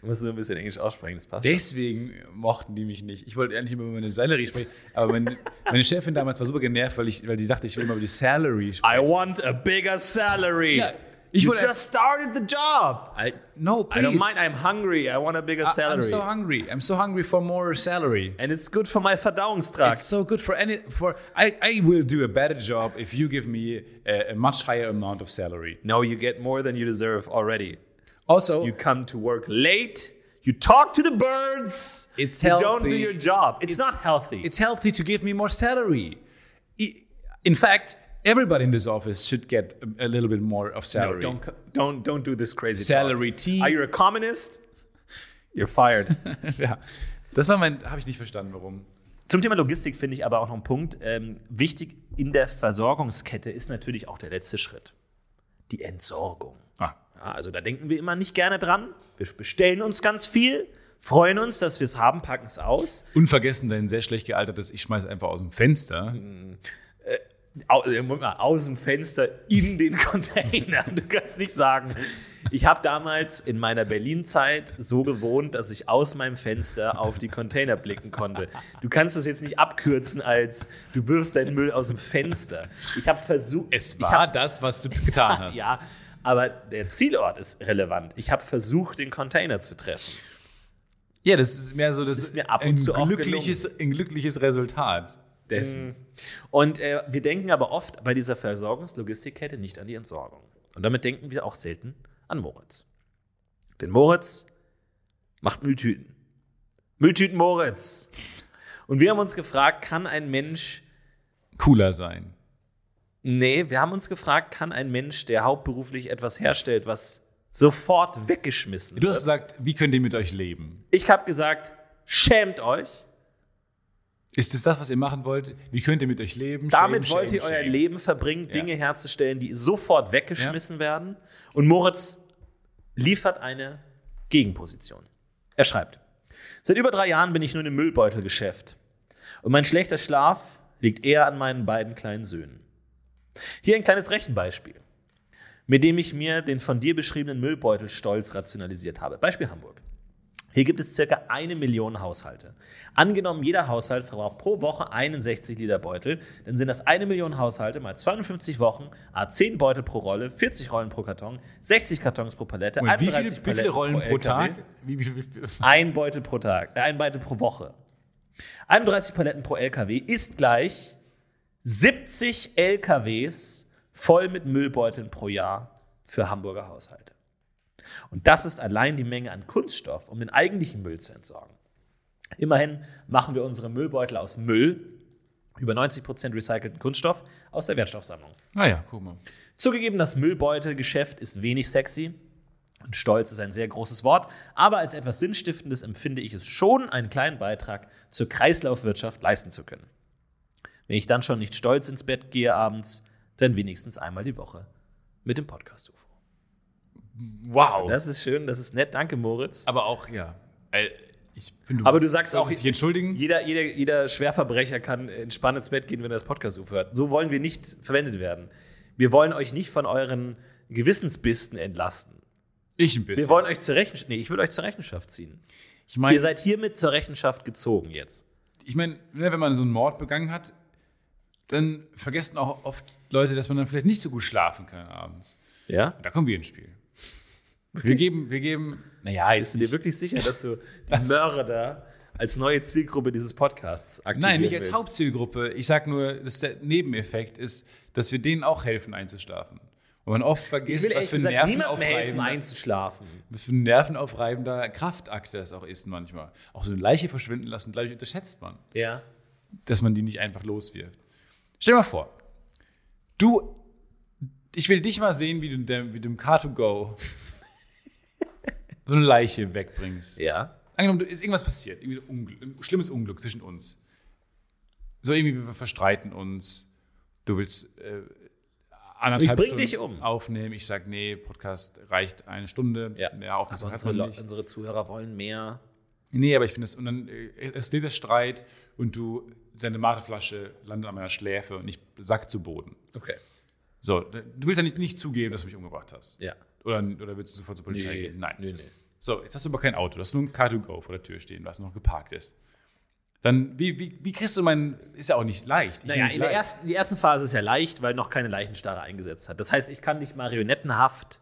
du musst so ein bisschen Englisch aussprechen, das passt. schon. Deswegen mochten die mich nicht. Ich wollte eigentlich immer über meine Sellerie sprechen, aber meine, meine Chefin damals war super genervt, weil, ich, weil die dachte, ich will immer über die Salary sprechen. I want a bigger salary. Ja, ich you just started the job. I, no, I please. don't mind, I'm hungry. I want a bigger I- salary. I'm so hungry. I'm so hungry for more salary. And it's good for my Verdauungstrakt. It's so good for any for. I, I will do a better job if you give me a, a much higher amount of salary. no, you get more than you deserve already. Also, You come to work late. You talk to the birds. It's healthy. you don't do your job. It's, It's- not healthy. it's healthy to give me more salary. In fact, everybody in this office should get a, a little bit more of salary. no, don't don't don't do this crazy Salary tea. Are you a communist? You're fired. [laughs] ja, das war mein, habe ich nicht verstanden, warum. Zum Thema Logistik finde ich aber auch noch einen Punkt. Ähm, wichtig in der Versorgungskette ist natürlich auch der letzte Schritt. Die Entsorgung. Ja, also da denken wir immer nicht gerne dran. Wir bestellen uns ganz viel, freuen uns, dass wir es haben, packen es aus. unvergessen dein sehr schlecht gealtertes, ich schmeiß einfach aus dem Fenster. aus dem Fenster in den [laughs] Container. Du kannst nicht sagen, ich habe damals in meiner Berlin-Zeit so gewohnt, dass ich aus meinem Fenster auf die Container blicken konnte. Du kannst das jetzt nicht abkürzen als du wirfst deinen Müll aus dem Fenster. Ich habe versucht. Es war das, was du getan [laughs] hast. ja, aber der Zielort ist relevant. Ich habe versucht, den Container zu treffen. Ja, das ist mehr so das, das ist mir ab und ein, zu glückliches, ein glückliches Resultat dessen. Und äh, wir denken aber oft bei dieser Versorgungslogistikkette nicht an die Entsorgung. Und damit denken wir auch selten an Moritz. Denn Moritz macht Mülltüten. Mülltüten Moritz. Und wir haben uns gefragt, kann ein Mensch cooler sein? Nee, wir haben uns gefragt, kann ein Mensch, der hauptberuflich etwas herstellt, was sofort weggeschmissen wird? Du hast gesagt, wie könnt ihr mit euch leben? Ich habe gesagt, schämt euch. Ist es das, was ihr machen wollt? Wie könnt ihr mit euch leben? Damit shame, wollt ihr shame, euer shame. Leben verbringen, Dinge ja. herzustellen, die sofort weggeschmissen ja. werden. Und Moritz liefert eine Gegenposition. Er schreibt: Seit über drei Jahren bin ich nun im Müllbeutelgeschäft. Und mein schlechter Schlaf liegt eher an meinen beiden kleinen Söhnen. Hier ein kleines Rechenbeispiel, mit dem ich mir den von dir beschriebenen Müllbeutel stolz rationalisiert habe. Beispiel Hamburg. Hier gibt es circa eine Million Haushalte. Angenommen, jeder Haushalt verbraucht pro Woche 61 Liter Beutel, dann sind das eine Million Haushalte mal 52 Wochen, A10 Beutel pro Rolle, 40 Rollen pro Karton, 60 Kartons pro Palette, Und 31 wie, viel, wie viele Rollen pro, pro Tag? Wie, wie, ein Beutel pro Tag, äh, ein Beutel pro Woche. 31 Paletten pro LKW ist gleich 70 LKWs voll mit Müllbeuteln pro Jahr für Hamburger Haushalte. Und das ist allein die Menge an Kunststoff, um den eigentlichen Müll zu entsorgen. Immerhin machen wir unsere Müllbeutel aus Müll, über 90% recycelten Kunststoff, aus der Wertstoffsammlung. Naja, guck mal. Zugegeben, das Müllbeutelgeschäft ist wenig sexy. Und Stolz ist ein sehr großes Wort, aber als etwas Sinnstiftendes empfinde ich es schon, einen kleinen Beitrag zur Kreislaufwirtschaft leisten zu können. Wenn ich dann schon nicht stolz ins Bett gehe abends, dann wenigstens einmal die Woche mit dem Podcast UFO. Wow. Das ist schön, das ist nett. Danke, Moritz. Aber auch, ja. Äh, ich find, du Aber du sagst auch, entschuldigen? Jeder, jeder, jeder Schwerverbrecher kann entspannt ins Bett gehen, wenn er das Podcast UFO hört. So wollen wir nicht verwendet werden. Wir wollen euch nicht von euren Gewissensbisten entlasten. Ich ein bisschen. Wir wollen euch zur Rechenschaft, nee, ich will euch zur Rechenschaft ziehen. Ich mein, Ihr seid hiermit zur Rechenschaft gezogen jetzt. Ich meine, ne, wenn man so einen Mord begangen hat, dann vergessen auch oft Leute, dass man dann vielleicht nicht so gut schlafen kann abends. Ja? Da kommen wir ins Spiel. Wir geben, wir geben, naja, bist du dir wirklich sicher, dass du [laughs] Mörder als neue Zielgruppe dieses Podcasts aktivieren Nein, nicht als willst? Hauptzielgruppe. Ich sage nur, dass der Nebeneffekt ist, dass wir denen auch helfen einzuschlafen. Und man oft vergisst, was für ein nervenaufreibender, einzuschlafen. Was für ein nervenaufreibender Kraftakt das auch ist manchmal. Auch so eine Leiche verschwinden lassen, glaube ich, unterschätzt man. Ja. Dass man die nicht einfach loswirft. Stell dir mal vor, du, ich will dich mal sehen, wie du, wie du im Car2Go [laughs] so eine Leiche wegbringst. Ja. Angenommen, ist irgendwas passiert, irgendwie ein, Unglück, schlimmes Unglück zwischen uns. So irgendwie, wir verstreiten uns. Du willst äh, anderthalb ich bring Stunden dich um. aufnehmen. Ich sage, nee, Podcast reicht eine Stunde. Ja. Mehr Aufmerksamkeit unsere, nicht. unsere Zuhörer wollen mehr. Nee, aber ich finde es, und dann äh, es steht der Streit und du, deine Mateflasche landet an meiner Schläfe und ich sack zu Boden. Okay. So, du willst ja nicht, nicht zugeben, dass du mich umgebracht hast. Ja. Oder, oder willst du sofort zur Polizei nee, gehen? Nein. Nee, nee. So, jetzt hast du aber kein Auto, du hast nur ein Car2Go vor der Tür stehen, was noch geparkt ist. Dann, wie, wie, wie kriegst du meinen, ist ja auch nicht leicht. Ich naja, nicht in leicht. der ersten, die ersten Phase ist ja leicht, weil noch keine Leichenstarre eingesetzt hat. Das heißt, ich kann dich marionettenhaft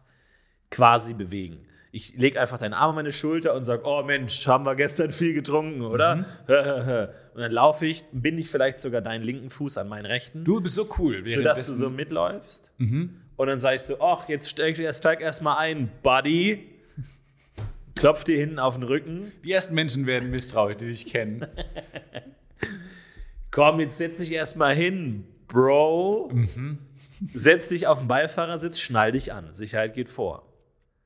quasi bewegen. Ich lege einfach deinen Arm an meine Schulter und sage, oh Mensch, haben wir gestern viel getrunken, oder? Mhm. [laughs] und dann laufe ich, binde ich vielleicht sogar deinen linken Fuß an meinen rechten. Du bist so cool. Sodass du so mitläufst. Mhm. Und dann sage ich so, ach, jetzt steig, steig erstmal ein, Buddy. Klopf dir hinten auf den Rücken. Die ersten Menschen werden misstrauisch, die dich kennen. [laughs] Komm, jetzt setz dich erstmal hin, Bro. Mhm. Setz dich auf den Beifahrersitz, schnall dich an. Sicherheit geht vor.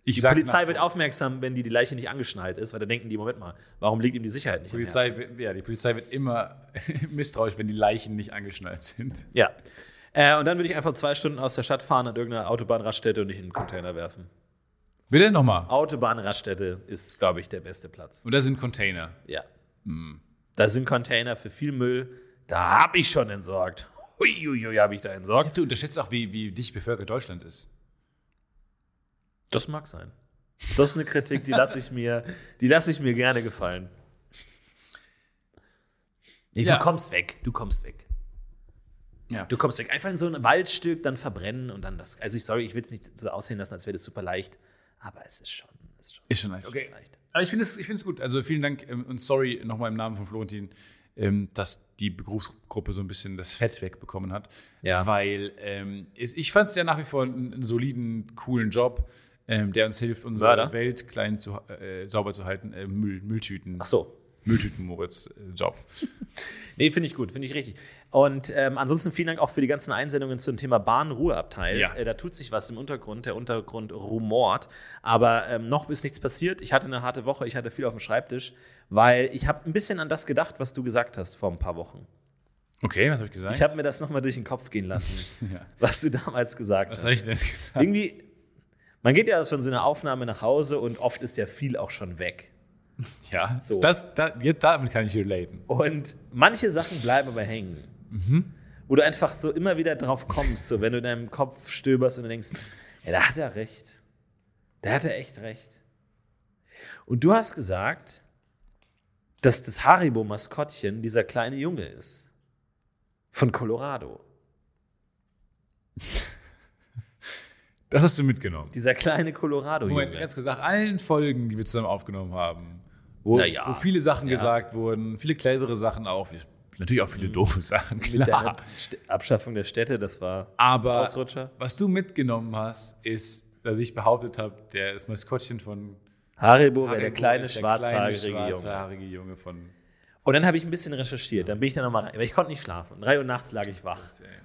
Ich die Polizei wird aufmerksam, wenn die, die Leiche nicht angeschnallt ist, weil dann denken die, Moment mal, warum liegt ihm die Sicherheit nicht Polizei, Ja, die Polizei wird immer [laughs] misstrauisch, wenn die Leichen nicht angeschnallt sind. Ja. Äh, und dann würde ich einfach zwei Stunden aus der Stadt fahren an irgendeiner Autobahnraststätte und nicht in den Container werfen. Bitte nochmal. Autobahnraststätte ist, glaube ich, der beste Platz. Und da sind Container. Ja. Hm. Da sind Container für viel Müll. Da habe ich schon entsorgt. Huiuiui, habe ich da entsorgt. Du unterschätzt auch, wie, wie dicht bevölkert Deutschland ist. Das mag sein. Das ist eine Kritik, die lasse ich mir, die lasse ich mir gerne gefallen. Nee, Ja. Du kommst weg, du kommst weg. Ja. Du kommst weg. Einfach in so ein Waldstück, dann verbrennen und dann das. Also ich sorry, ich will es nicht so aussehen lassen, als wäre das super leicht, aber es ist schon, es ist schon, Ist schon leicht. Okay. leicht. Aber ich finde es ich find's gut. Also vielen Dank ähm, und sorry nochmal im Namen von Florentin, ähm, dass die Berufsgruppe so ein bisschen das Fett wegbekommen hat. Ja. Weil ähm, ich fand es ja nach wie vor einen soliden, coolen Job, ähm, der uns hilft, unsere Mörder? Welt klein zu, äh, sauber zu halten. Äh, Müll, Mülltüten. Ach so. Mülltüten, Moritz, äh, Job. [laughs] Nee, finde ich gut, finde ich richtig. Und ähm, ansonsten vielen Dank auch für die ganzen Einsendungen zum Thema Bahnruheabteil. Ja. Äh, da tut sich was im Untergrund. Der Untergrund rumort. Aber ähm, noch ist nichts passiert. Ich hatte eine harte Woche, ich hatte viel auf dem Schreibtisch, weil ich habe ein bisschen an das gedacht, was du gesagt hast vor ein paar Wochen. Okay, was habe ich gesagt? Ich habe mir das nochmal durch den Kopf gehen lassen, [laughs] Ja. was du damals gesagt Was hast. habe ich denn gesagt? Irgendwie, man geht ja von so einer Aufnahme nach Hause und oft ist ja viel auch schon weg. [laughs] Ja, So. das, da, jetzt damit kann ich relaten. Und manche Sachen bleiben aber hängen. Wo du einfach so immer wieder drauf kommst, so wenn du in deinem Kopf stöberst und du denkst, ja, da hat er recht. Da hat er echt recht. Und du hast gesagt, dass das Haribo-Maskottchen dieser kleine Junge ist. Von Colorado. [laughs] Das hast du mitgenommen. Dieser kleine Colorado-Junge. Moment, ganz kurz, nach allen Folgen, die wir zusammen aufgenommen haben, wo, Na ja. wo viele Sachen Ja. gesagt wurden, viele clevere Sachen auch, natürlich auch viele doofe Sachen, Mit klar. der St- Abschaffung der Städte, das war Aber Ausrutscher. was du mitgenommen hast, ist, dass ich behauptet habe, der ist Maskottchen von Haribo wäre der Haribo kleine ist der schwarzhaarige kleine, Junge. schwarzhaarige Junge von Und dann habe ich ein bisschen recherchiert. Dann bin ich da nochmal rein. Weil ich konnte nicht schlafen. Um drei Uhr nachts lag ich wach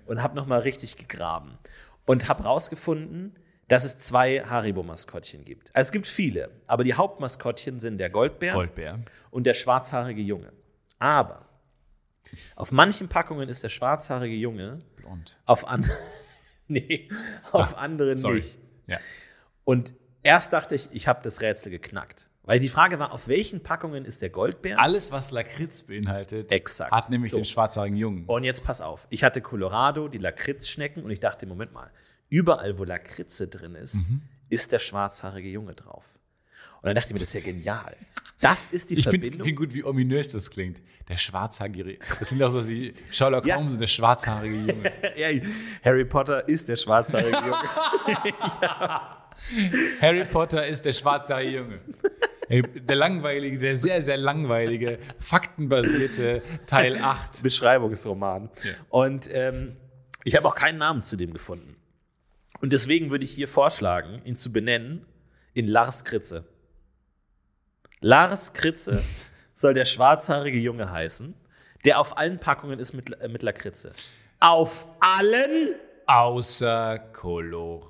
und habe nochmal richtig gegraben. Und habe rausgefunden, dass es zwei Haribo-Maskottchen gibt. Also es gibt viele, aber die Hauptmaskottchen sind der Goldbär Goldbär. und der schwarzhaarige Junge. Aber auf manchen Packungen ist der schwarzhaarige Junge, Blond. auf, an [laughs] nee, auf anderen Sorry. nicht. Ja. Und erst dachte ich, ich habe das Rätsel geknackt. Weil die Frage war, auf welchen Packungen ist der Goldbär? Alles, was Lakritz beinhaltet, Exakt. hat nämlich So. den schwarzhaarigen Jungen. Und jetzt pass auf. Ich hatte Colorado, die Lakritzschnecken und ich dachte, Moment mal, überall, wo Lakritze drin ist, Mhm. ist der schwarzhaarige Junge drauf. Und dann dachte ich mir, das ist ja genial. Das ist die Ich finde Verbindung. find gut, wie ominös das klingt. Der schwarzhaarige. Das klingt auch so wie Sherlock Ja. Holmes und der schwarzhaarige Junge. [laughs] ja, Harry Potter ist der schwarzhaarige Junge. [laughs] Harry Potter ist der schwarzhaarige Junge. [laughs] Der langweilige, der sehr, sehr langweilige, faktenbasierte Teil 8. Beschreibungsroman. Ja. Und ähm, ich habe auch keinen Namen zu dem gefunden. Und deswegen würde ich hier vorschlagen, ihn zu benennen in Lars Kritze. Lars Kritze soll der schwarzhaarige Junge heißen, der auf allen Packungen ist mit, äh, mit Lakritze. Auf allen? Außer Colorado.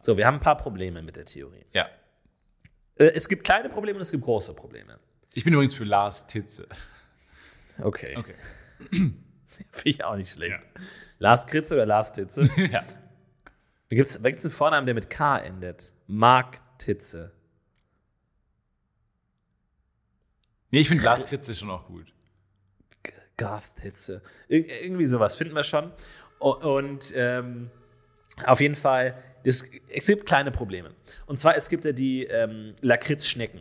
So, wir haben ein paar Probleme mit der Theorie. Ja. Äh, es gibt kleine Probleme und es gibt große Probleme. Ich bin übrigens für Lars Titze. Okay. Okay. [clears throat] Finde ich auch nicht schlecht. Lars Kritze oder Lars Titze? [laughs] Ja. Da gibt es einen Vornamen, der mit K endet. Mark Titze. Nee, ich finde Lars Kritze schon auch gut. Garth Titze. Ir irgendwie sowas finden wir schon. Und ähm, auf jeden Fall, das, es gibt kleine Probleme. Und zwar, es gibt ja die ähm, Lakritzschnecken.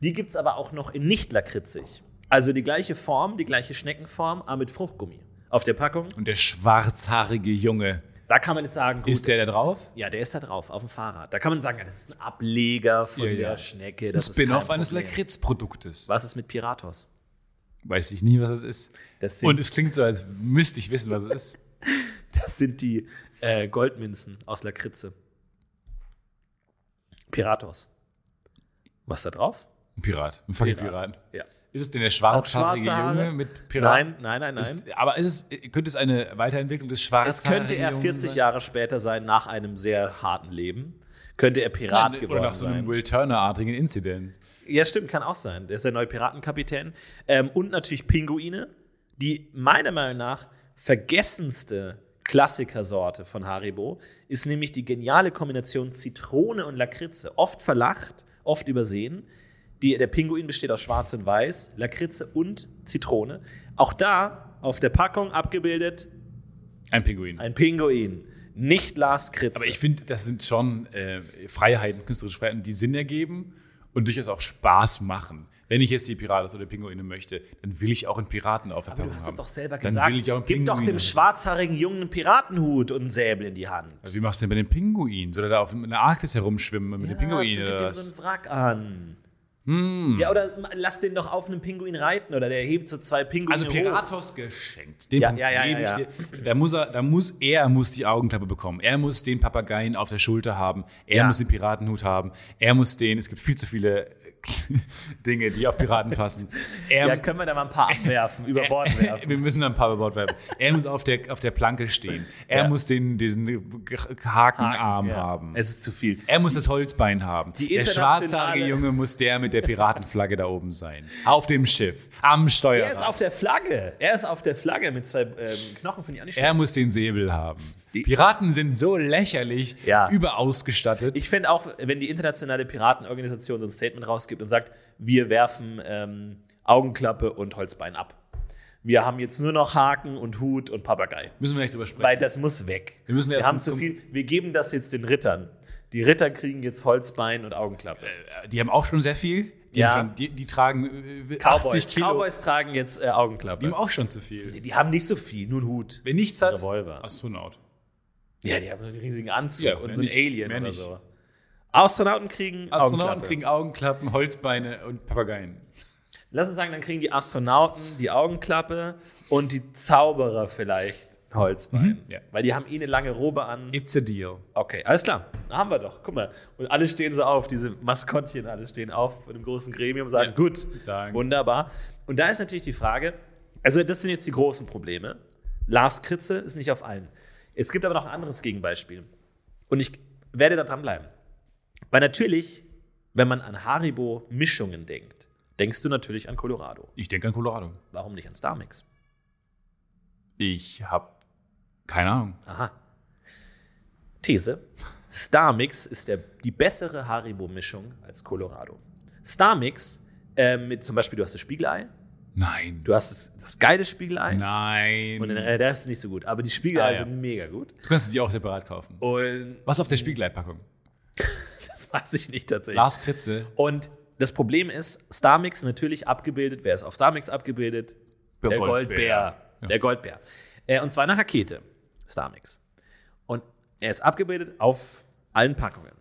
Die gibt es aber auch noch in nicht lakritzig. Also die gleiche Form, die gleiche Schneckenform, aber mit Fruchtgummi. Auf der Packung. Und der schwarzhaarige Junge. Da kann man jetzt sagen, gut, Ist der da drauf? Ja, der ist da drauf, auf dem Fahrrad. Da kann man sagen, ja, das ist ein Ableger von Ja, ja. der Schnecke. Das ist ein Spin-off eines. Lakritz-Produktes. Was ist mit Piratos? Weiß ich nie, was das ist. Das Und es klingt so, als müsste ich wissen, was es ist. Das sind die äh, Goldmünzen aus Lakritze. Piratos. Was da drauf? Ein Pirat. Ein fucking Pirat. Pirat. Ja. Ist es denn der schwarzhaarige schwarze? Junge mit Pirat? Nein, nein, nein, nein. Ist, aber ist es, könnte es eine Weiterentwicklung des es schwarzhaarigen könnte er Jungen 40 sein? Jahre später sein, nach einem sehr harten Leben. Könnte er Pirat Nein, geworden Oder nach so einem sein. Will Turner-artigen Incident. Ja, stimmt, kann auch sein. Der ist der neue Piratenkapitän. Ähm, und natürlich Pinguine, die meiner Meinung nach vergessenste Klassikersorte von Haribo ist nämlich die geniale Kombination Zitrone und Lakritze. Oft verlacht, oft übersehen. Die, der Pinguin besteht aus Schwarz und Weiß, Lakritze und Zitrone. Auch da auf der Packung abgebildet Ein Pinguin. ein Pinguin, nicht Lars Kritze. Aber ich finde, das sind schon äh, Freiheiten, künstlerische Freiheiten, die Sinn ergeben und durchaus auch Spaß machen. Wenn ich jetzt die Piraten oder Pinguine möchte, dann will ich auch einen Piraten auf der Aber du hast es doch selber Dann gesagt. will ich auch einen Gib doch Pinguin dem haben. schwarzhaarigen Jungen einen Piratenhut und einen Säbel in die Hand. Also wie machst du denn bei den Pinguinen? Soll er da auf in der Arktis herumschwimmen mit den Pinguinen? Ja, oder was? so einen Wrack an. Hm. Ja, oder lass den doch auf einem Pinguin reiten oder der hebt so zwei Pinguine Also hoch. Piratos geschenkt. Den Ja, Punkt ja, ja, ja, ich dir. Da muss er, da muss er muss die Augenklappe bekommen. Er muss den Papageien auf der Schulter haben. Er Ja. muss den Piratenhut haben. Er muss den. Es gibt viel zu viele [laughs] Dinge, die auf Piraten passen. Er, Ja, können wir da mal ein paar abwerfen, über [laughs] Bord werfen. wir müssen da ein paar über Bord werfen. Er muss auf der, auf der Planke stehen. Er Ja. muss den, diesen Hakenarm Ja, haben. Es ist zu viel. Er muss das Holzbein haben. Die der schwarzhaarige Junge muss der mit der Piratenflagge da oben sein. Auf dem Schiff. Am Steuer. Er ist auf der Flagge. Er ist auf der Flagge mit zwei ähm, Knochen, finde ich auch nicht schlecht. Er muss den Säbel haben. Piraten sind so lächerlich Ja. überausgestattet. Ich finde auch, wenn die internationale Piratenorganisation so ein Statement rausgibt und sagt, wir werfen ähm, Augenklappe und Holzbein ab. Wir haben jetzt nur noch Haken und Hut und Papagei. Müssen wir nicht drüber sprechen. Weil das muss weg. Wir müssen erst haben mal zu viel. Wir geben das jetzt den Rittern. Die Ritter kriegen jetzt Holzbein und Augenklappe. die haben auch schon sehr viel. Die, Ja. haben schon, die, die tragen äh, Cowboys. 80 Kilo. Cowboys tragen jetzt äh, Die Augenklappe. haben auch schon zu viel. Die haben nicht so viel, nur einen Hut. Wer nichts hat, Revolver. Astronaut. Ja, die haben einen riesigen Anzug Ja, und so ein nicht. Alien oder nicht. so. Astronauten kriegen Astronauten Augenklappe. kriegen Augenklappen, Holzbeine und Papageien. Lass uns sagen, dann kriegen die Astronauten die Augenklappe und die Zauberer vielleicht Holzbein. ja. Weil die haben eh eine lange Robe an. It's a deal. Okay, alles klar. Da haben wir doch. Guck mal. Und alle stehen so auf, diese Maskottchen, alle stehen auf vor dem großen Gremium und sagen, Ja. gut, Danke. wunderbar. Und da ist natürlich die Frage, also das sind jetzt die großen Probleme. Lars Kritze ist nicht auf allen. Es gibt aber noch ein anderes Gegenbeispiel. Und ich werde da dranbleiben. Weil natürlich, wenn man an Haribo-Mischungen denkt, denkst du natürlich an Colorado. Ich denke an Colorado. Warum nicht an Starmix? Ich habe keine Ahnung. Aha. These: Starmix ist der, die bessere Haribo-Mischung als Colorado. Starmix, äh, mit zum Beispiel, du hast das Spiegelei, Nein. du hast das, das geile Spiegelei. Nein. Und äh, der ist nicht so gut, aber die Spiegelei Ah, ja. sind mega gut. du kannst die auch separat kaufen. Und Was auf der Spiegeleipackung? [laughs] das weiß ich nicht tatsächlich. Lars Kritze. Und das Problem ist, Starmix natürlich abgebildet. Wer ist auf Starmix abgebildet? Der Der Goldbär. Goldbär. Ja. Der Goldbär. Äh, und zwar eine Rakete, Starmix. Und er ist abgebildet auf allen Packungen.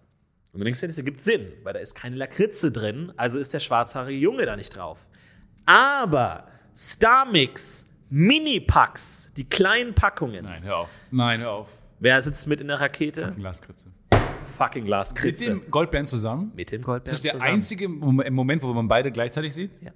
Und du denkst dir, das ergibt Sinn, weil da ist keine Lakritze drin, also ist der schwarzhaarige Junge da nicht drauf. Aber Starmix Mini-Packs, die kleinen Packungen. Nein, hör auf. Nein, hör auf. Wer sitzt mit in der Rakete? Lars Kritze. Fucking Lars Mit dem Goldbären zusammen? Mit dem Goldbär Das ist der zusammen. einzige Mom- Moment, wo man beide gleichzeitig sieht? Ja.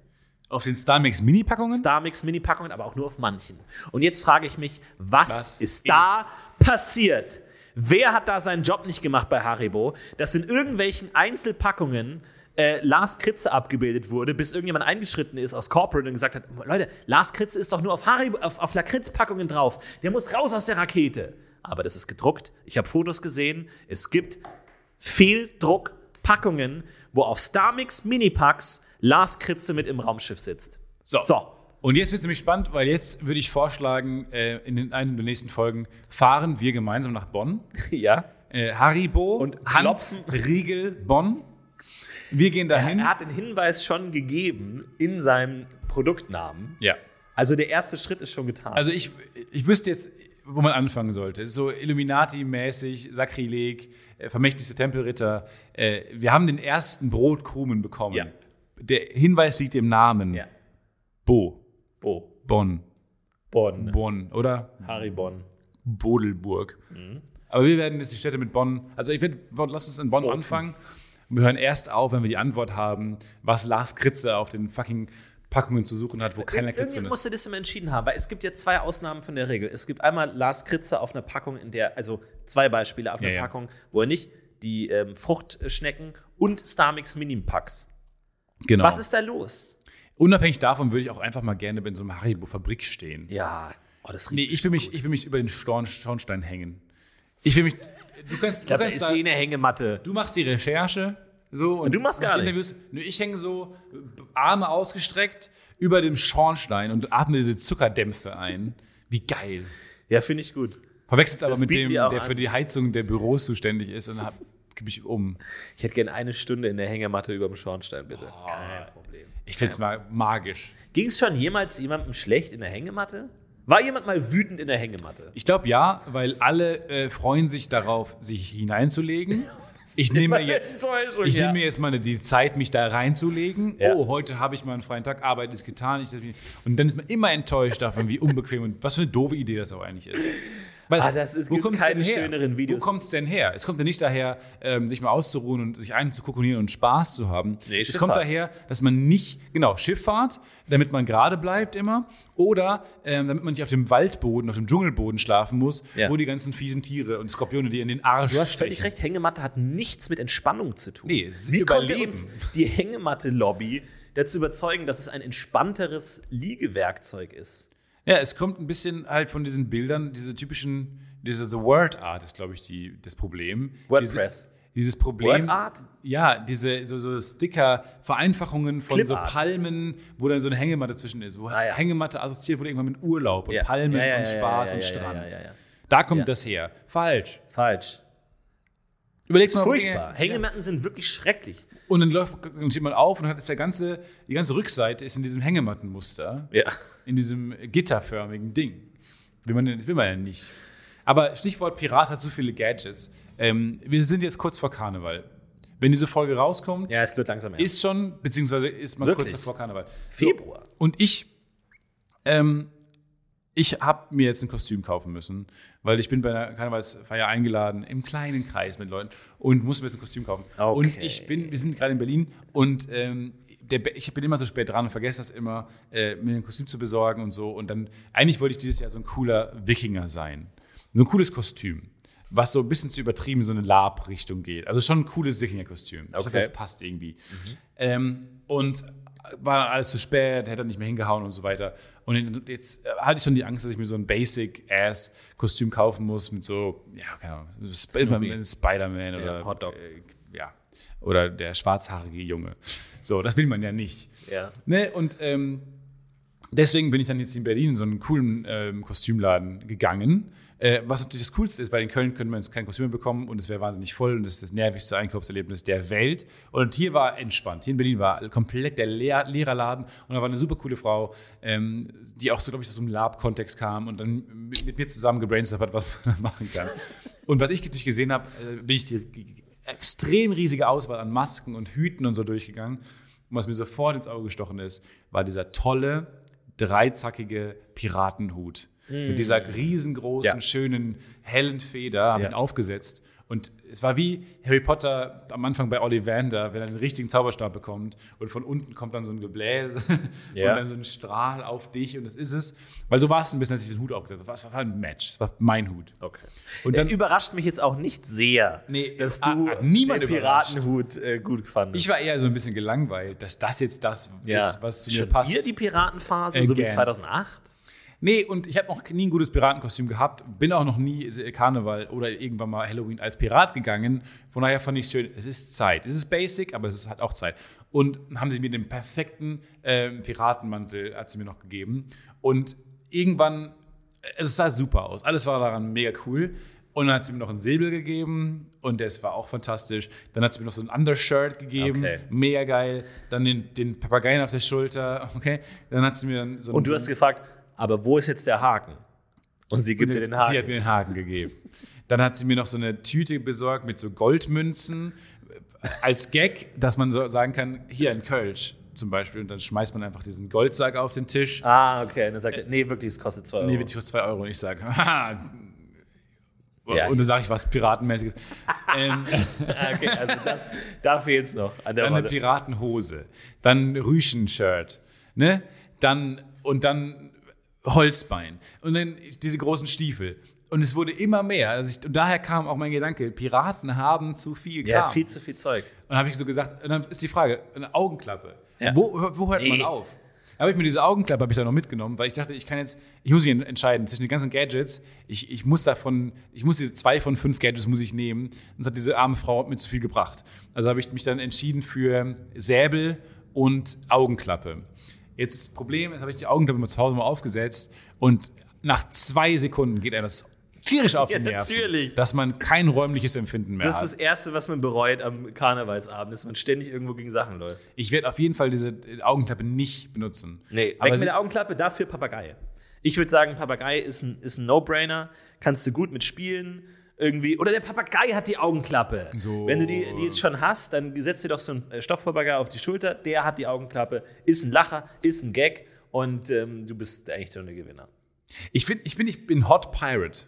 Auf den Starmix Mini-Packungen? Starmix Mini-Packungen, aber auch nur auf manchen. Und jetzt frage ich mich, was, Was ist ist- da passiert? Wer hat da seinen Job nicht gemacht bei Haribo, dass in irgendwelchen Einzelpackungen äh, Lars Kritze abgebildet wurde, bis irgendjemand eingeschritten ist aus Corporate und gesagt hat, Leute, Lars Kritze ist doch nur auf, Haribo, auf, auf Lakritz-Packungen drauf. Der muss raus aus der Rakete. Aber das ist gedruckt. Ich habe Fotos gesehen. Es gibt Fehldruckpackungen, wo auf Starmix Minipacks Lars Kritze mit im Raumschiff sitzt. So. So. Und jetzt wird es nämlich spannend, weil jetzt würde ich vorschlagen, äh, in den, einen der nächsten Folgen fahren wir gemeinsam nach Bonn. [laughs] Ja. Äh, Haribo Und Hans Riegel Bonn. Wir gehen dahin. Er hat den Hinweis schon gegeben in seinem Produktnamen. ja. Also der erste Schritt ist schon getan. Also ich, ich wüsste jetzt, wo man anfangen sollte. Es ist so Illuminati-mäßig, Sakrileg, äh, vermächtigste Tempelritter. Äh, wir haben den ersten Brotkrumen bekommen. Ja. Der Hinweis liegt im Namen. ja. Bo. Bo. Bonn. Bonn. Bonn, oder? Harry Bonn. Bodelburg. Aber wir werden jetzt die Städte mit Bonn, also ich würde, lass uns in Bonn Bozen. anfangen. Und wir hören erst auf, wenn wir die Antwort haben, was Lars Kritze auf den fucking Packungen zu suchen hat, wo keiner Kritze ist. musste das immer entschieden haben, weil es gibt ja zwei Ausnahmen von der Regel. Es gibt einmal Lars Kritze auf einer Packung, in der, also zwei Beispiele auf einer Ja, ja. Packung, wo er nicht die ähm, Fruchtschnecken und Starmix Mini-Packs. Genau. Was ist da los? Unabhängig davon würde ich auch einfach mal gerne in so einer Haribo-Fabrik stehen. Ja. Oh, das Nee, ich will, mich, ich will mich über den Storn, Schornstein hängen. Ich will mich. Du kannst, Ich glaube, du, da kannst ist da, eh eine Hängematte. du machst die Recherche. So, und, du machst gar nichts. Interviews. Ich hänge so, Arme ausgestreckt, über dem Schornstein und atme diese Zuckerdämpfe ein. Wie geil. Ja, finde ich gut. Verwechselt aber Das mit dem, der an. für die Heizung der Büros zuständig ist und hab, gebe ich um. Ich hätte gerne eine Stunde in der Hängematte über dem Schornstein, bitte. Kein Problem. Ich finde es mal magisch. Ging es schon jemals jemandem schlecht in der Hängematte? War jemand mal wütend in der Hängematte? Ich glaube ja, weil alle äh, freuen sich darauf, sich hineinzulegen. [laughs] Ich nehme jetzt, ich ja. nehme mir jetzt mal die Zeit, mich da reinzulegen. Ja. Oh, heute habe ich mal einen freien Tag, Arbeit ist getan. Und dann ist man immer enttäuscht davon, wie unbequem und was für eine doofe Idee das auch eigentlich ist. Weil, Ah, das ist- wo kommt's keine schöneren Videos. Wo kommt es denn her? Es kommt ja nicht daher, ähm, sich mal auszuruhen und sich einzukokonieren und Spaß zu haben. Nee, es kommt daher, dass man nicht, genau, Schifffahrt, damit man gerade bleibt immer, oder ähm, damit man nicht auf dem Waldboden, auf dem Dschungelboden schlafen muss, Ja. wo die ganzen fiesen Tiere und Skorpione, die in den Arsch Du hast völlig stechen. recht, Hängematte hat nichts mit Entspannung zu tun. Nee, es ist Wie konnte Überleben. uns die Hängematte-Lobby dazu überzeugen, dass es ein entspannteres Liegewerkzeug ist? Ja, es kommt ein bisschen halt von diesen Bildern, diese typischen, diese The Word Art ist, glaube ich, die, das Problem. WordPress. Diese, dieses Problem. Word Art? Ja, diese so, so Sticker-Vereinfachungen von so. Palmen, wo dann so eine Hängematte zwischen ist. Wo Ah, ja. Hängematte assoziiert wurde irgendwann mit Urlaub und Ja. Palmen Ja, und Spaß und Strand. Da kommt das her. Falsch. Falsch. Überleg's Das ist mal. furchtbar. Hängematten sind wirklich schrecklich. Und dann läuft dann steht man auf und dann ist der ganze, die ganze Rückseite ist in diesem Hängemattenmuster. Ja. in diesem gitterförmigen Ding. Will man, das will man ja nicht. Aber Stichwort Pirat hat so viele Gadgets. Ähm, wir sind jetzt kurz vor Karneval. Wenn diese Folge rauskommt, Ja, es wird langsam ist schon, beziehungsweise ist man Wirklich? kurz vor Karneval. Februar. So, und ich, ähm, ich habe mir jetzt ein Kostüm kaufen müssen, weil ich bin bei einer Karnevalsfeier eingeladen, im kleinen Kreis mit Leuten und muss mir jetzt ein Kostüm kaufen. Okay. Und ich bin, wir sind gerade in Berlin und ähm, der, ich bin immer so spät dran und vergesse das immer, äh, mir ein Kostüm zu besorgen und so. Und dann, eigentlich wollte ich dieses Jahr so ein cooler Wikinger sein. So ein cooles Kostüm, was so ein bisschen zu übertrieben in so eine Lab-Richtung geht. Also schon ein cooles Wikinger-Kostüm. Ich Okay. Das passt irgendwie. Ähm, und war alles zu spät, hätte er nicht mehr hingehauen und so weiter. Und jetzt äh, hatte ich schon die Angst, dass ich mir so ein Basic-Ass-Kostüm kaufen muss mit so, ja, keine Ahnung, Sp. Spider-Man oder Hotdog. Äh, ja, oder der schwarzhaarige Junge. So, das will man ja nicht. Ja. Ne? Und ähm, deswegen bin ich dann jetzt in Berlin in so einen coolen ähm, Kostümladen gegangen. Äh, was natürlich das Coolste ist, weil in Köln können wir jetzt kein Kostüm bekommen und es wäre wahnsinnig voll und das ist das nervigste Einkaufserlebnis der Welt. Und hier war entspannt. Hier in Berlin war komplett der Lehr Lehrerladen und da war eine super coole Frau, ähm, die auch so, glaube ich, aus so einem Lab-Kontext kam und dann mit, mit mir zusammen gebrainstormt hat, was man da machen kann. Und was ich natürlich gesehen habe, äh, bin ich die extrem riesige Auswahl an Masken und Hüten und so durchgegangen. Und was mir sofort ins Auge gestochen ist, war dieser tolle, dreizackige Piratenhut. Mit dieser riesengroßen, Ja. schönen, hellen Feder, habe Ja. ihn aufgesetzt. Und es war wie Harry Potter am Anfang bei Ollivander, wenn er den richtigen Zauberstab bekommt und von unten kommt dann so ein Gebläse [laughs] Ja. und dann so ein Strahl auf dich und das ist es. Weil so war es ein bisschen, als ich den Hut aufgesetzt habe. Das war ein Match, das war mein Hut. Okay. Und Dann überrascht mich jetzt auch nicht sehr, Nee, dass du ah, niemand den. Piratenhut äh, gut fandest. ich war eher so ein bisschen gelangweilt, dass das jetzt das ist, was zu mir passt. Hier die Piratenphase, so wie Again. 2008? Nee, und ich habe noch nie ein gutes Piratenkostüm gehabt, bin auch noch nie Karneval oder irgendwann mal Halloween als Pirat gegangen. Von daher fand ich es schön, es ist Zeit. Es ist basic, aber es ist halt auch Zeit. Und haben sie mir den perfekten ähm, Piratenmantel, hat sie mir noch gegeben. Und irgendwann, äh, es sah super aus. Alles war daran mega cool. Und dann hat sie mir noch einen Säbel gegeben und das war auch fantastisch. Dann hat sie mir noch so ein Undershirt gegeben, Okay. mega geil. Dann den, den Papageien auf der Schulter, okay. Dann hat sie mir dann so Und du hast gefragt, aber wo ist jetzt der Haken? Und sie gibt dir den Sie hat Haken. mir den Haken gegeben. Dann hat sie mir noch so eine Tüte besorgt mit so Goldmünzen äh, als Gag, dass man so sagen kann, hier ein Kölsch zum Beispiel. Und dann schmeißt man einfach diesen Goldsack auf den Tisch. Ah, okay. Und dann sagt er, nee, wirklich, es kostet 2 Euro. Nee, bitte kostet zwei Euro. Und ich sage, haha. Ja. Und dann sage ich was Piratenmäßiges. ähm, [laughs] Ah, okay, also das, da fehlt es noch an der dann eine. Piratenhose, dann Rüschen-Shirt, ne? Dann und dann Holzbein und dann diese großen Stiefel. Und es wurde immer mehr. Also ich, und daher kam auch mein Gedanke, Piraten haben zu viel Ja, Kram. viel zu viel Zeug. Und dann habe ich so gesagt, und dann ist die Frage, eine Augenklappe. Ja. Wo, wo hört Nee. man auf? Da habe ich mir diese Augenklappe habe ich da noch mitgenommen, weil ich dachte, ich kann jetzt, ich muss mich entscheiden zwischen den ganzen Gadgets. Ich, ich muss davon, ich muss diese zwei von fünf Gadgets muss ich nehmen. Sonst hat diese arme Frau mir zu viel gebracht. Also habe ich mich dann entschieden für Säbel und Augenklappe. Jetzt das Problem ist, habe ich die Augenklappe zu Hause mal aufgesetzt und nach zwei Sekunden geht er das tierisch auf [laughs] Ja, die Nerven, natürlich. dass man kein räumliches Empfinden mehr Das hat. ist das Erste, was man bereut am Karnevalsabend, dass man ständig irgendwo gegen Sachen läuft. ich werde auf jeden Fall diese Augenklappe nicht benutzen. Nee, aber weg mit der Augenklappe, dafür Papagei. Ich würde sagen, Papagei ist ein, ist ein No-Brainer, kannst du gut mitspielen. Irgendwie. Oder der Papagei hat die Augenklappe. So. Wenn du die, die jetzt schon hast, dann setzt dir doch so einen äh, Stoffpapagei auf die Schulter, der hat die Augenklappe, ist ein Lacher, ist ein Gag und ähm, du bist eigentlich schon der Gewinner. ich, find, ich bin ich bin Hot Pirate.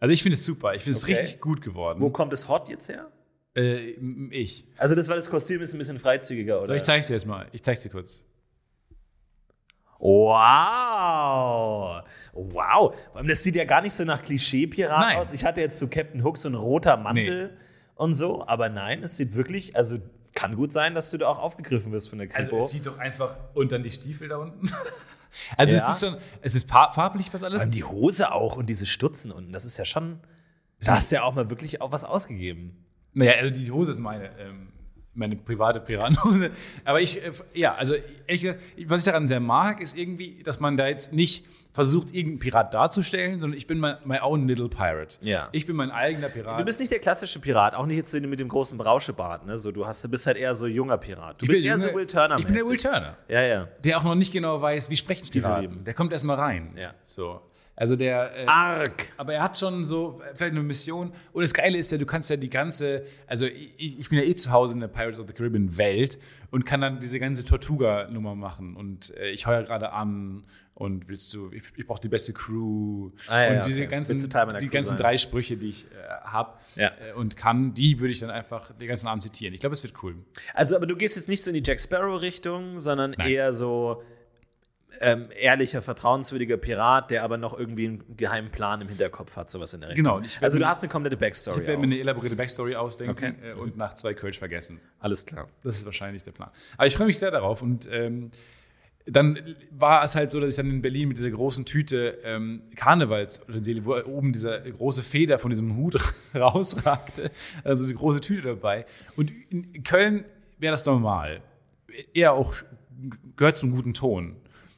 Also ich finde es super. Ich finde es Okay. richtig gut geworden. Wo kommt das Hot jetzt her? Äh, ich. Also das war das Kostüm ist ein bisschen freizügiger, oder? So, ich zeig's dir jetzt mal. Ich zeig's dir kurz. Wow! Wow! Das sieht ja gar nicht so nach Klischee-Pirat aus. Ich hatte jetzt zu Captain Hook so ein roter Mantel und so, aber nein, es sieht wirklich, also kann gut sein, dass du da auch aufgegriffen wirst von der Also Kripo. es sieht doch einfach und dann die Stiefel da unten. [laughs] Also Ja. es ist schon, es ist farblich was alles. und die Hose auch und diese Stutzen unten, das ist ja schon, da hast du ja auch mal wirklich auch was ausgegeben. Naja, also die Hose ist meine, ähm, meine private Piratenhose. Aber ich, äh, ja, also gesagt, was ich daran sehr mag, ist irgendwie, dass man da jetzt nicht versucht, irgendeinen Pirat darzustellen, sondern ich bin mein, my own little pirate. Ja. Ich bin mein eigener Pirat. Du bist nicht der klassische Pirat, auch nicht jetzt mit dem großen Brauschebart, ne? So, du hast, du bist halt eher so junger Pirat. Du Ich bist eher so Will Turner. Ich bin der Will Turner. Ja, ja. Der auch noch nicht genau weiß, wie sprechen Stiefelleben. Piraten. Der kommt erst mal rein. Ja. So. Also der. Äh, Arg! Aber er hat schon so vielleicht eine Mission. Und das Geile ist ja, du kannst ja die ganze, also ich, ich bin ja eh zu Hause in der Pirates of the Caribbean Welt und kann dann diese ganze Tortuga-Nummer machen. Und äh, ich heuer gerade an und willst du, ich, ich brauche die beste Crew Ah, ja, und diese okay. ganzen, die Crew ganzen sein? drei Sprüche, die ich äh, habe Ja. äh, und kann, die würde ich dann einfach den ganzen Abend zitieren. Ich glaube, es wird cool. Also, aber du gehst jetzt nicht so in die Jack Sparrow-Richtung, sondern Nein. eher so ähm, ehrlicher, vertrauenswürdiger Pirat, der aber noch irgendwie einen geheimen Plan im Hinterkopf hat, sowas in der Richtung. Genau, Also, du hast eine komplette Backstory. Ich werde mir eine elaborierte Backstory ausdenken Okay. äh, und nach zwei Kölsch vergessen. Alles klar. Das ist wahrscheinlich der Plan. Aber ich freue mich sehr darauf. Und ähm, dann war es halt so, dass ich dann in Berlin mit dieser großen Tüte ähm, Karnevalsutensilien, wo oben diese große Feder von diesem Hut [laughs] rausragte, also eine große Tüte dabei. Und in Köln wäre das normal. Eher auch gehört zum guten Ton.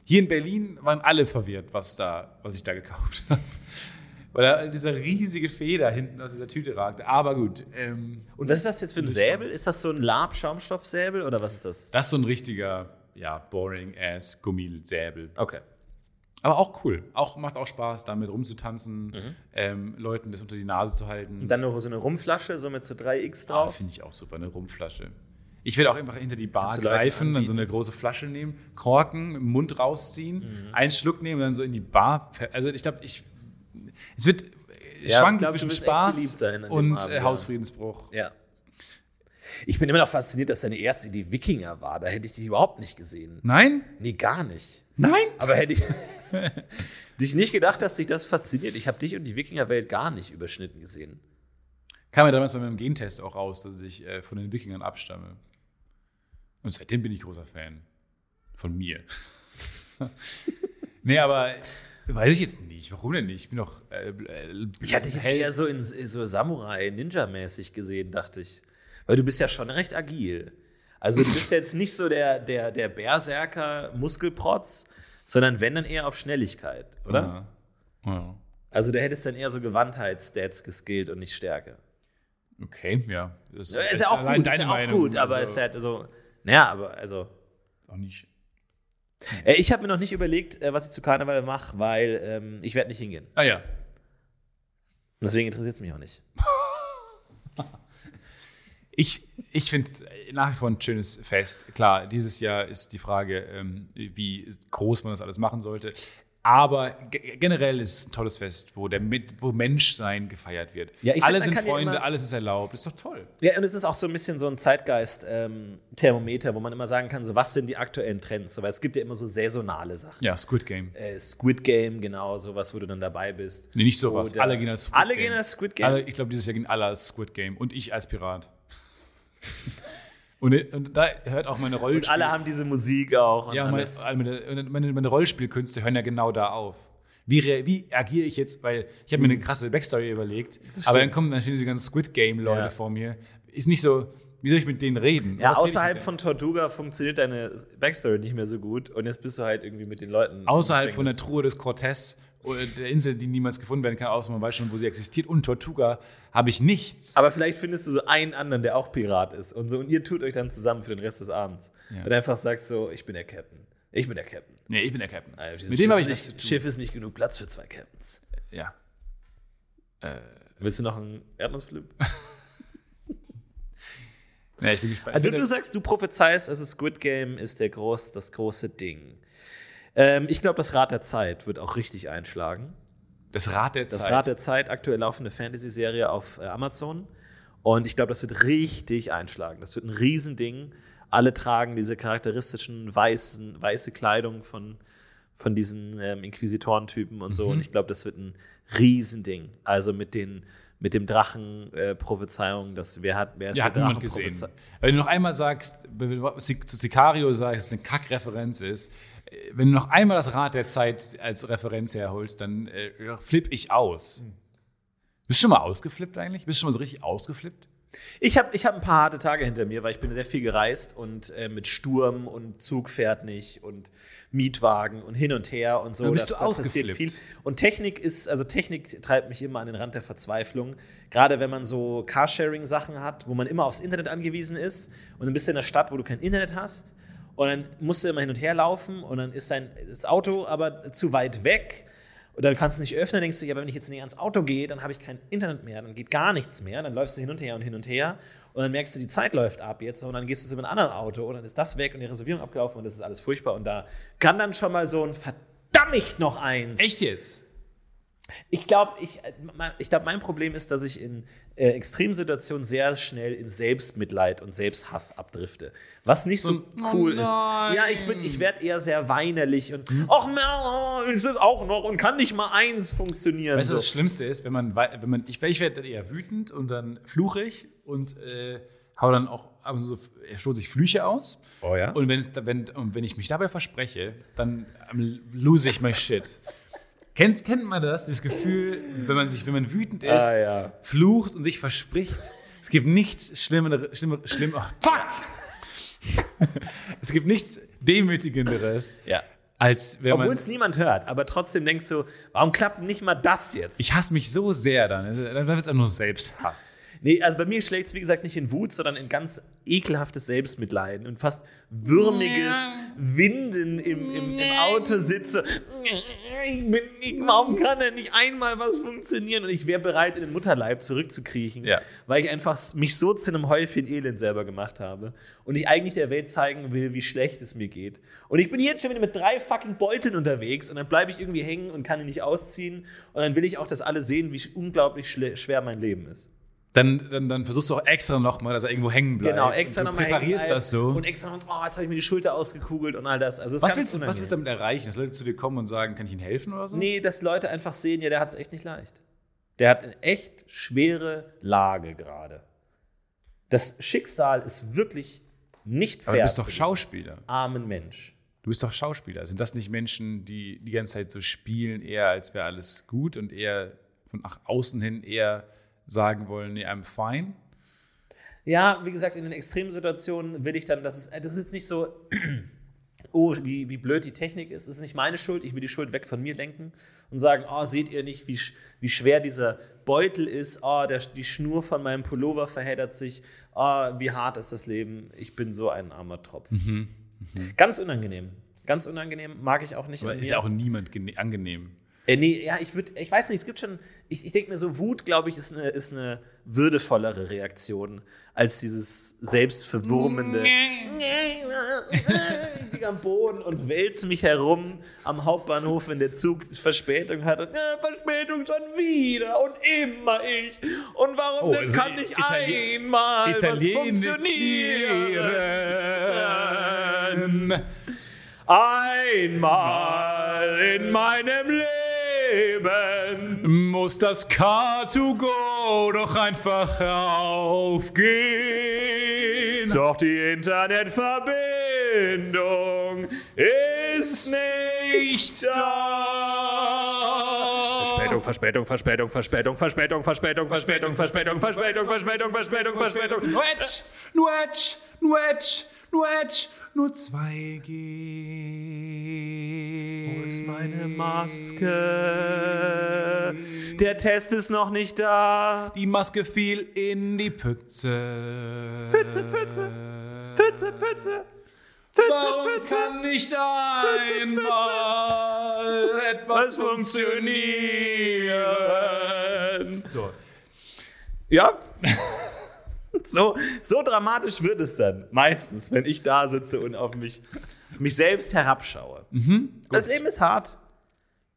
Hier in Berlin waren alle verwirrt, was, da, was ich da gekauft [laughs] habe. Weil da diese riesige Feder hinten aus dieser Tüte ragte. Aber gut. Ähm, Und was ist das jetzt für ein Säbel? Ist das so ein Lab-Schaumstoffsäbel oder was ist das? Das ist so ein richtiger, ja, boring ass Gummisäbel. Okay. Aber auch cool. Auch, macht auch Spaß, damit rumzutanzen, ähm, Leuten das unter die Nase zu halten. Und dann noch so eine Rumflasche, so mit so 3x Ah, drauf. Finde ich auch super, eine Rumflasche. Ich werde auch einfach hinter die Bar greifen, dann so eine große Flasche nehmen, Korken, im Mund rausziehen, einen Schluck nehmen und dann so in die Bar. Also ich glaube, ich. Es wird Ja, glaub, du zwischen Spaß und Abend. Hausfriedensbruch. Ja. Ich bin immer noch fasziniert, dass deine erste Idee Wikinger war. Da hätte ich dich überhaupt nicht gesehen. Nein? Nee, gar nicht. Nein? Aber hätte ich [laughs] dich nicht gedacht, dass dich das fasziniert. Ich habe dich und die Wikingerwelt gar nicht überschnitten gesehen. Kam ja damals bei meinem Gentest auch raus, dass ich äh, von den Wikingern abstamme. Und seitdem bin ich großer Fan. Von mir. nee, aber weiß ich jetzt nicht. Warum denn nicht? Ich bin doch. Äh, äh, Ich hatte dich eher so in so Samurai-Ninja-mäßig gesehen, dachte ich. Weil du bist ja schon recht agil. Also du bist jetzt nicht so der, der, der Berserker-Muskelprotz, sondern wenn dann eher auf Schnelligkeit, oder? Ja. Ja. Also du hättest dann eher so Gewandheitsstats geskillt und nicht Stärke. Okay, ja. Das Ja, ist ja auch allein gut, ist ja auch Meinung, gut, aber also, es ist halt so, naja, aber also, auch nicht. äh, ich habe mir noch nicht überlegt, äh, was ich zu Karneval mache, weil ähm, ich werde nicht hingehen. Ah ja. Deswegen interessiert es mich auch nicht. [laughs] Ich, ich finde es nach wie vor ein schönes Fest. Klar, dieses Jahr ist die Frage, ähm, wie groß man das alles machen sollte. Aber ge- generell ist es ein tolles Fest, wo, der, mit- wo Menschsein gefeiert wird. Ja, ich Alle find, sind ja Freunde, immer- alles ist erlaubt. Ist doch toll. Ja, und es ist auch so ein bisschen so ein Zeitgeist-Thermometer, wo man immer sagen kann, so was sind die aktuellen Trends? So, weil es gibt ja immer so saisonale Sachen. Ja, Squid Game. Äh, Squid Game, genau, sowas, wo du dann dabei bist. Nee, nicht sowas. Oder- alle gehen als Squid Alle Game. gehen als Squid Game? Alle, ich glaube, dieses Jahr gehen alle als Squid Game. Und ich als Pirat. [laughs] und, und da hört auch meine Rollspiel... Und alle haben diese Musik auch. Ja, meine, alles. meine, meine, Rollspielkünste hören ja genau da auf. Wie, wie agiere ich jetzt? Weil ich habe mir eine krasse Backstory überlegt, aber dann kommen natürlich diese ganzen Squid Game-Leute Ja. vor mir. Ist nicht so, Wie soll ich mit denen reden? Ja, Was außerhalb von Tortuga funktioniert deine Backstory nicht mehr so gut und jetzt bist du halt irgendwie mit den Leuten. Außerhalb von der. Truhe des Cortez, der Insel, die niemals gefunden werden kann, außer man weiß schon, wo sie existiert. Und Tortuga habe ich nichts. Aber vielleicht findest du so einen anderen, der auch Pirat ist und so und ihr tut euch dann zusammen für den Rest des Abends. Ja. Und einfach sagst so, ich bin der Captain. Ich bin der Captain. nee, ich bin der Captain. Also, mit dem habe ich Schiff was ist zu nicht- tun. Schiff ist nicht genug Platz für zwei Captains. Ja. Willst du noch einen Erdnussflip? [laughs] ja, ich bin gespannt. Also du finde- sagst, du prophezeist, also Squid Game ist der groß, das große Ding. Ähm, ich glaube, das Rad der Zeit wird auch richtig einschlagen. das Rad der Das Zeit. Rad der Zeit, aktuell laufende Fantasy-Serie auf äh, Amazon. Und ich glaube, das wird richtig einschlagen. Das wird ein Riesending. Alle tragen diese charakteristischen weißen, weiße Kleidung von, von diesen ähm, Inquisitorentypen und so. Mhm. Und ich glaube, das wird ein Riesending. Also mit den mit dem Drachen-Prophezeiung, dass wer hat, wer ist ja, der hat Drachen gesehen. Wenn du noch einmal sagst, wenn du zu Sicario sagst, dass es eine Kackreferenz ist, äh, wenn du noch einmal das Rad der Zeit als Referenz herholst, dann äh, flipp ich aus. Bist du schon mal ausgeflippt eigentlich? Bist du schon mal so richtig ausgeflippt? Ich habe ich hab ein paar harte Tage hinter mir, weil ich bin sehr viel gereist und äh, mit Sturm und Zug fährt nicht und Mietwagen und hin und her und so. Dann bist Da- du da ausgeflippt. Und Technik ist, also Technik treibt mich immer an den Rand der Verzweiflung. Gerade wenn man so Carsharing-Sachen hat, wo man immer aufs Internet angewiesen ist und dann bist du in einer Stadt, wo du kein Internet hast und dann musst du immer hin und her laufen und dann ist dein das Auto aber zu weit weg und dann kannst du es nicht öffnen, denkst du, ja, aber wenn ich jetzt näher ans Auto gehe, dann habe ich kein Internet mehr, dann geht gar nichts mehr. Dann läufst du hin und her und hin und her und dann merkst du, die Zeit läuft ab jetzt und dann gehst du zu einem anderen Auto und dann ist das weg und die Reservierung abgelaufen und das ist alles furchtbar und da kann dann schon mal so ein verdammt noch eins. Echt jetzt? Ich glaube, ich, äh, mein- ich glaub, mein Problem ist, dass ich in äh, Extremsituationen sehr schnell in Selbstmitleid und Selbsthass abdrifte. Was nicht so oh cool ist. nein. Ja, ich, bin- ich werde eher sehr weinerlich und ach, na, ist das auch noch und kann nicht mal eins funktionieren. Weißt du, so. was das Schlimmste ist, wenn man, wenn man ich, ich werde dann eher wütend und dann fluche ich und äh, hau dann auch ab und so, er stoße ich Flüche aus. Oh ja? Und wenn, es, wenn, und wenn ich mich dabei verspreche, dann ähm, lose ich my shit. Kennt, kennt man das, das Gefühl, wenn man sich, wenn man wütend ist, Ah, ja. flucht und sich verspricht? Es gibt nichts Schlimmeres, schlimmer, schlimm, oh, fuck! es gibt nichts Demütigenderes, ja. als wenn Obwohl es niemand hört, aber trotzdem denkst du, warum klappt nicht mal das jetzt? Ich hasse mich so sehr dann. Dann wird es einfach nur Selbsthass. Nee, also bei mir schlägt es wie gesagt nicht in Wut, sondern in ganz ekelhaftes Selbstmitleiden und fast würmiges Winden im, im, im Auto sitze. Ich bin, ich, warum kann denn nicht einmal was funktionieren? Und ich wäre bereit, in den Mutterleib zurückzukriechen, Ja. weil ich einfach mich so zu einem Häufchen Elend selber gemacht habe und ich eigentlich der Welt zeigen will, wie schlecht es mir geht. Und ich bin jetzt schon wieder mit drei fucking Beuteln unterwegs und dann bleibe ich irgendwie hängen und kann ihn nicht ausziehen und dann will ich auch, dass alle sehen, wie unglaublich schwer mein Leben ist. Dann, dann, dann versuchst du auch extra nochmal, dass er irgendwo hängen bleibt. Genau, extra Und du nochmal präparierst das so. Und extra noch, oh, jetzt habe ich mir die Schulter ausgekugelt und all das. Also das was, willst du, was unangenehm. willst du damit erreichen? Dass Leute zu dir kommen und sagen, kann ich Ihnen helfen oder so? Nee, dass Leute einfach sehen, ja, der hat es echt nicht leicht. Der hat eine echt schwere Lage gerade. Das Schicksal ist wirklich nicht fair. Aber du bist doch Schauspieler. Armen Mensch. Du bist doch Schauspieler. Sind das nicht Menschen, die die ganze Zeit so spielen, eher als wäre alles gut und eher von nach außen hin eher sagen wollen, nee, I'm fine? Ja, wie gesagt, in den Extremsituationen will ich dann, dass es, das ist jetzt nicht so, [clears throat] oh, wie, wie blöd die Technik ist, das ist nicht meine Schuld, ich will die Schuld weg von mir lenken und sagen, oh, seht ihr nicht, wie, wie schwer dieser Beutel ist, oh, der, die Schnur von meinem Pullover verheddert sich, oh, wie hart ist das Leben, ich bin so ein armer Tropf. Ganz unangenehm, ganz unangenehm, mag ich auch nicht. Aber ist ja auch niemand gene- angenehm. Äh, nee, ja, ich würde, ich weiß nicht, es gibt schon, ich, ich denke mir so, Wut, glaube ich, ist eine, ist eine würdevollere Reaktion als dieses selbstverwurmende. ich liege am Boden und wälze mich herum am Hauptbahnhof, wenn der Zug Verspätung hat. Und, äh, Verspätung schon wieder und immer ich. Und warum Oh, denn also kann nicht Itali- einmal was Italienisch funktionieren? ihren. Einmal in meinem Leben. Muss das Car2Go doch einfach aufgehen. Doch die Internetverbindung ist nicht da. Verspätung, Verspätung, Verspätung, Verspätung, Verspätung, Verspätung, Verspätung, Verspätung, Verspätung, Verspätung, Verspätung, Verspätung. Nur Edge, nur Edge, nur Edge, nur Edge, nur 2G. Wo ist meine Maske? Der Test ist noch nicht da. Die Maske fiel in die Pfütze. Pfütze, Pfütze, Pfütze, Pfütze. Pfütze, Warum Pfütze. kann nicht einmal etwas Was funktionieren? So. Ja. [laughs] So, so dramatisch wird es dann meistens, wenn ich da sitze und auf mich, auf mich selbst herabschaue. das Leben ist hart.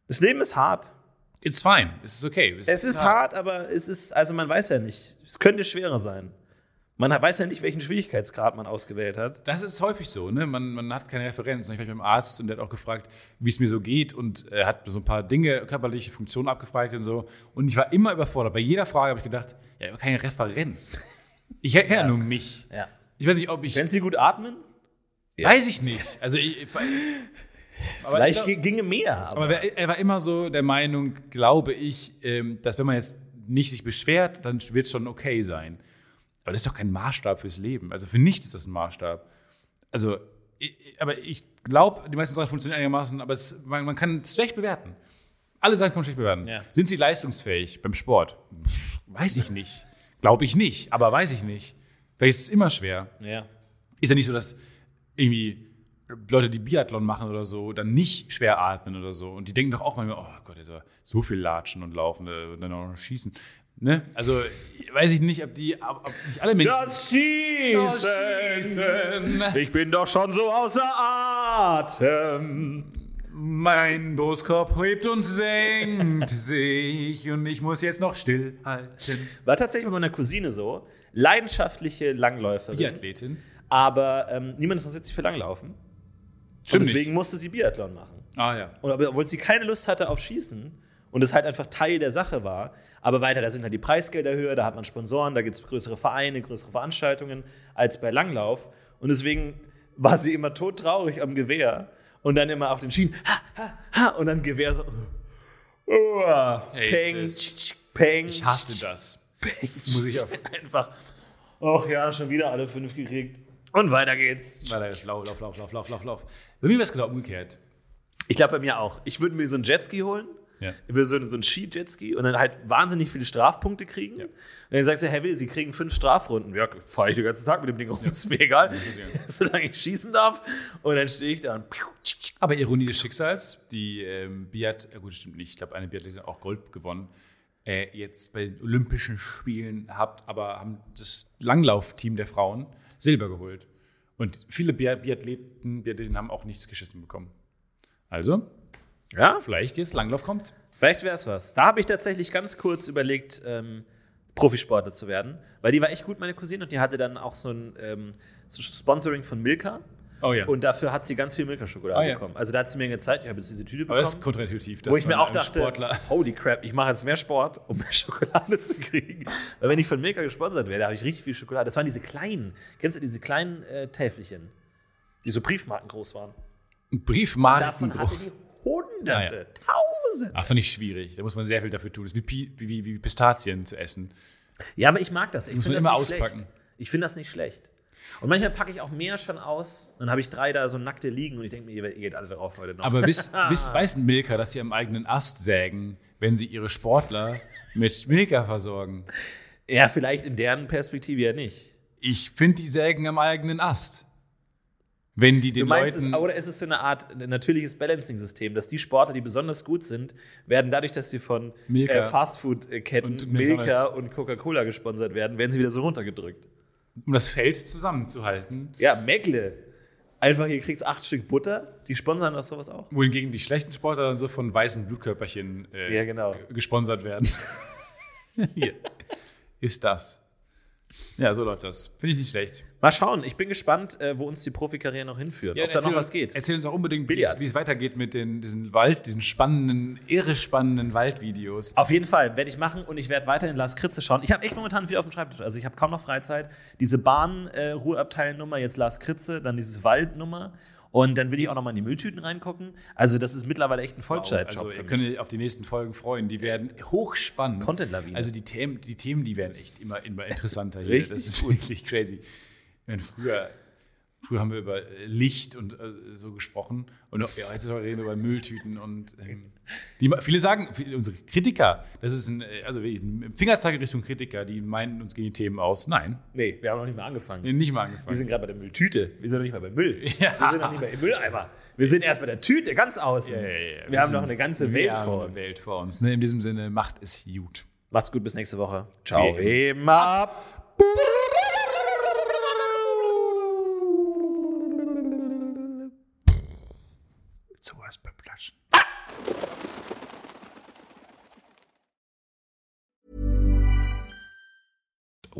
Das Leben ist hart. It's fine. Es ist okay. Es ist hart, aber es ist, also man weiß ja nicht. Es könnte schwerer sein. Man weiß ja nicht, welchen Schwierigkeitsgrad man ausgewählt hat. Das ist häufig so, ne? Man, man hat keine Referenz. Ich war beim Arzt und der hat auch gefragt, wie es mir so geht und er hat so ein paar Dinge, körperliche Funktionen abgefragt und so. Und ich war immer überfordert. Bei jeder Frage habe ich gedacht, ja, keine Referenz. Ich kenne ja. nur mich. Ja. Ich weiß nicht, ob ich. Können Sie gut atmen? Weiß ich nicht. Also ich, [laughs] Vielleicht ich glaub- ginge mehr. Aber, Aber er war immer so der Meinung, glaube ich, ähm, dass wenn man jetzt nicht sich beschwert, dann wird es schon okay sein. Aber das ist doch kein Maßstab fürs Leben. Also für nichts ist das ein Maßstab. Also, aber ich glaube, die meisten Sachen funktionieren einigermaßen, aber es, man, man kann es schlecht bewerten. Alle Sachen kann man schlecht bewerten. Ja. Sind sie leistungsfähig beim Sport? Weiß ich nicht. Glaube ich nicht, aber weiß ich nicht. Vielleicht ist es immer schwer ja. ist ja nicht so, dass irgendwie Leute, die Biathlon machen oder so, dann nicht schwer atmen oder so. Und die denken doch auch manchmal, oh Gott, jetzt so viel latschen und laufen äh, und dann auch noch schießen. Ne? Also weiß ich nicht, ob die, ob, nicht alle Menschen. Das Schießen. Schießen. Ich bin doch schon so außer Atem. Mein Brustkorb hebt und senkt [laughs] sich und ich muss jetzt noch stillhalten. War tatsächlich bei meiner Cousine so. Leidenschaftliche Langläuferin. Biathletin. Aber ähm, niemand interessiert sich für Langlaufen. Stimmt und deswegen nicht. musste sie Biathlon machen. Ah ja. Und obwohl sie keine Lust hatte auf Schießen und es halt einfach Teil der Sache war. Aber weiter, da sind halt die Preisgelder höher, da hat man Sponsoren, da gibt es größere Vereine, größere Veranstaltungen als bei Langlauf. Und deswegen war sie immer todtraurig am Gewehr und dann immer auf den Schienen, ha, ha, ha, und dann Gewehr so. Oh, peng, tsch, peng, Ich hasse das. Muss ich auf. einfach. Ach ja, schon wieder alle fünf gekriegt. Und weiter geht's. Weiter ist Lauf, Lauf, Lauf, Lauf, Lauf, Lauf, Lauf. Bei mir wäre es genau umgekehrt. Ich glaube bei mir auch. Ich würde mir so einen Jetski holen. Ja. Würde so, so einen Ski-Jetski und dann halt wahnsinnig viele Strafpunkte kriegen. Und dann sagst du, Herr Will, Sie kriegen fünf Strafrunden. Ja, fahre ich den ganzen Tag mit dem Ding rum, ist mir egal. [laughs] Solange ich schießen darf. Und dann stehe ich da und. Aber Ironie des Schicksals, die ähm, Biat, äh, gut, stimmt nicht, ich glaube, eine Biathletin hat auch Gold gewonnen, äh, jetzt bei den Olympischen Spielen habt, aber haben das Langlaufteam der Frauen Silber geholt. Und viele Bia- Biathleten, Biathleten haben auch nichts geschissen bekommen. Also, Ja, vielleicht jetzt Langlauf kommt. vielleicht wäre es was. Da habe ich tatsächlich ganz kurz überlegt, ähm, Profisportler zu werden. Weil die war echt gut, meine Cousine. Und die hatte dann auch so ein ähm, so Sponsoring von Milka. Oh ja. Und dafür hat sie ganz viel Milka-Schokolade Ah, ja. bekommen. Also da hat sie mir gezeigt, ich habe jetzt diese Tüte aber das ist bekommen. kontraintuitiv. Wo ich mir auch dachte, Sportler, holy crap, ich mache jetzt mehr Sport, um mehr [laughs] Schokolade zu kriegen. Weil wenn ich von Milka gesponsert werde, habe ich richtig viel Schokolade. Das waren diese kleinen, kennst du diese kleinen äh, Täfelchen, die so Briefmarken groß waren? Briefmarken Davon hatte groß. die Hunderte, Ah, ja. Tausende. Ach, finde ich schwierig. Da muss man sehr viel dafür tun. Das ist wie, wie, wie Pistazien zu essen. Ja, aber ich mag das. Ich finde das immer nicht auspacken. schlecht. Ich finde das nicht schlecht. Und manchmal packe ich auch mehr schon aus. Dann habe ich drei da so nackte liegen und ich denke mir, ihr, ihr geht alle drauf heute noch. Aber wisst, [laughs] wisst, weiß Milka, dass sie am eigenen Ast sägen, wenn sie ihre Sportler mit Milka versorgen? ja, vielleicht in deren Perspektive ja nicht. Ich finde, die sägen am eigenen Ast. Wenn die den Du meinst, es, Leuten. oder ist es so eine Art natürliches Balancing-System, dass die Sportler, die besonders gut sind, werden dadurch, dass sie von äh, Fastfood-Ketten Und Milka und Coca-Cola gesponsert werden, werden sie wieder so runtergedrückt. um das Feld zusammenzuhalten. Ja, Meckle. Einfach, hier kriegst acht Stück Butter. Die sponsern doch sowas auch. Wohingegen die schlechten Sportler dann so von weißen Blutkörperchen äh, Ja, genau. gesponsert werden. [laughs] Hier ist das. Ja, so läuft das. Finde ich nicht schlecht. Mal schauen, ich bin gespannt, äh, wo uns die Profikarriere noch hinführt. ob da noch was geht. Erzähl uns auch unbedingt, wie es, Billard. wie es weitergeht mit den, diesen Wald, diesen spannenden, irre spannenden Waldvideos. Auf jeden Fall werde ich machen und ich werde weiterhin Lars Kritze schauen. Ich habe echt momentan viel auf dem Schreibtisch. Also ich habe kaum noch Freizeit. Diese Bahn-Ruheabteilnummer, jetzt Lars Kritze, dann dieses Waldnummer Und dann will ich auch noch mal in die Mülltüten reingucken. Also das ist mittlerweile echt ein Vollzeitjob. Also ihr könnt euch auf die nächsten Folgen freuen. Die werden hochspannend. Content-Lawine. Also die Themen, die Themen, die werden echt immer, immer interessanter hier. Richtig Das ist wirklich crazy. Meine, früher, früher haben wir über äh, Licht und äh, so gesprochen. Und ja, jetzt reden wir über Mülltüten und ähm, die, viele sagen, unsere Kritiker, das ist ein, äh, also ein Fingerzeige Richtung Kritiker, die meinen, uns gehen die Themen aus. Nein, Nee, wir haben noch nicht mal angefangen. nicht mal Wir angefangen. sind gerade bei der Mülltüte. Wir sind noch nicht mal bei Müll. Ja. Wir sind noch nicht mal im Mülleimer. Wir sind erst bei der Tüte, ganz außen. Ja, ja, ja. Wir, haben noch eine ganze wir Welt vor uns. Welt vor uns. Ne? In diesem Sinne, macht es gut. Macht's gut, bis nächste Woche. Ciao. Immer. Sowas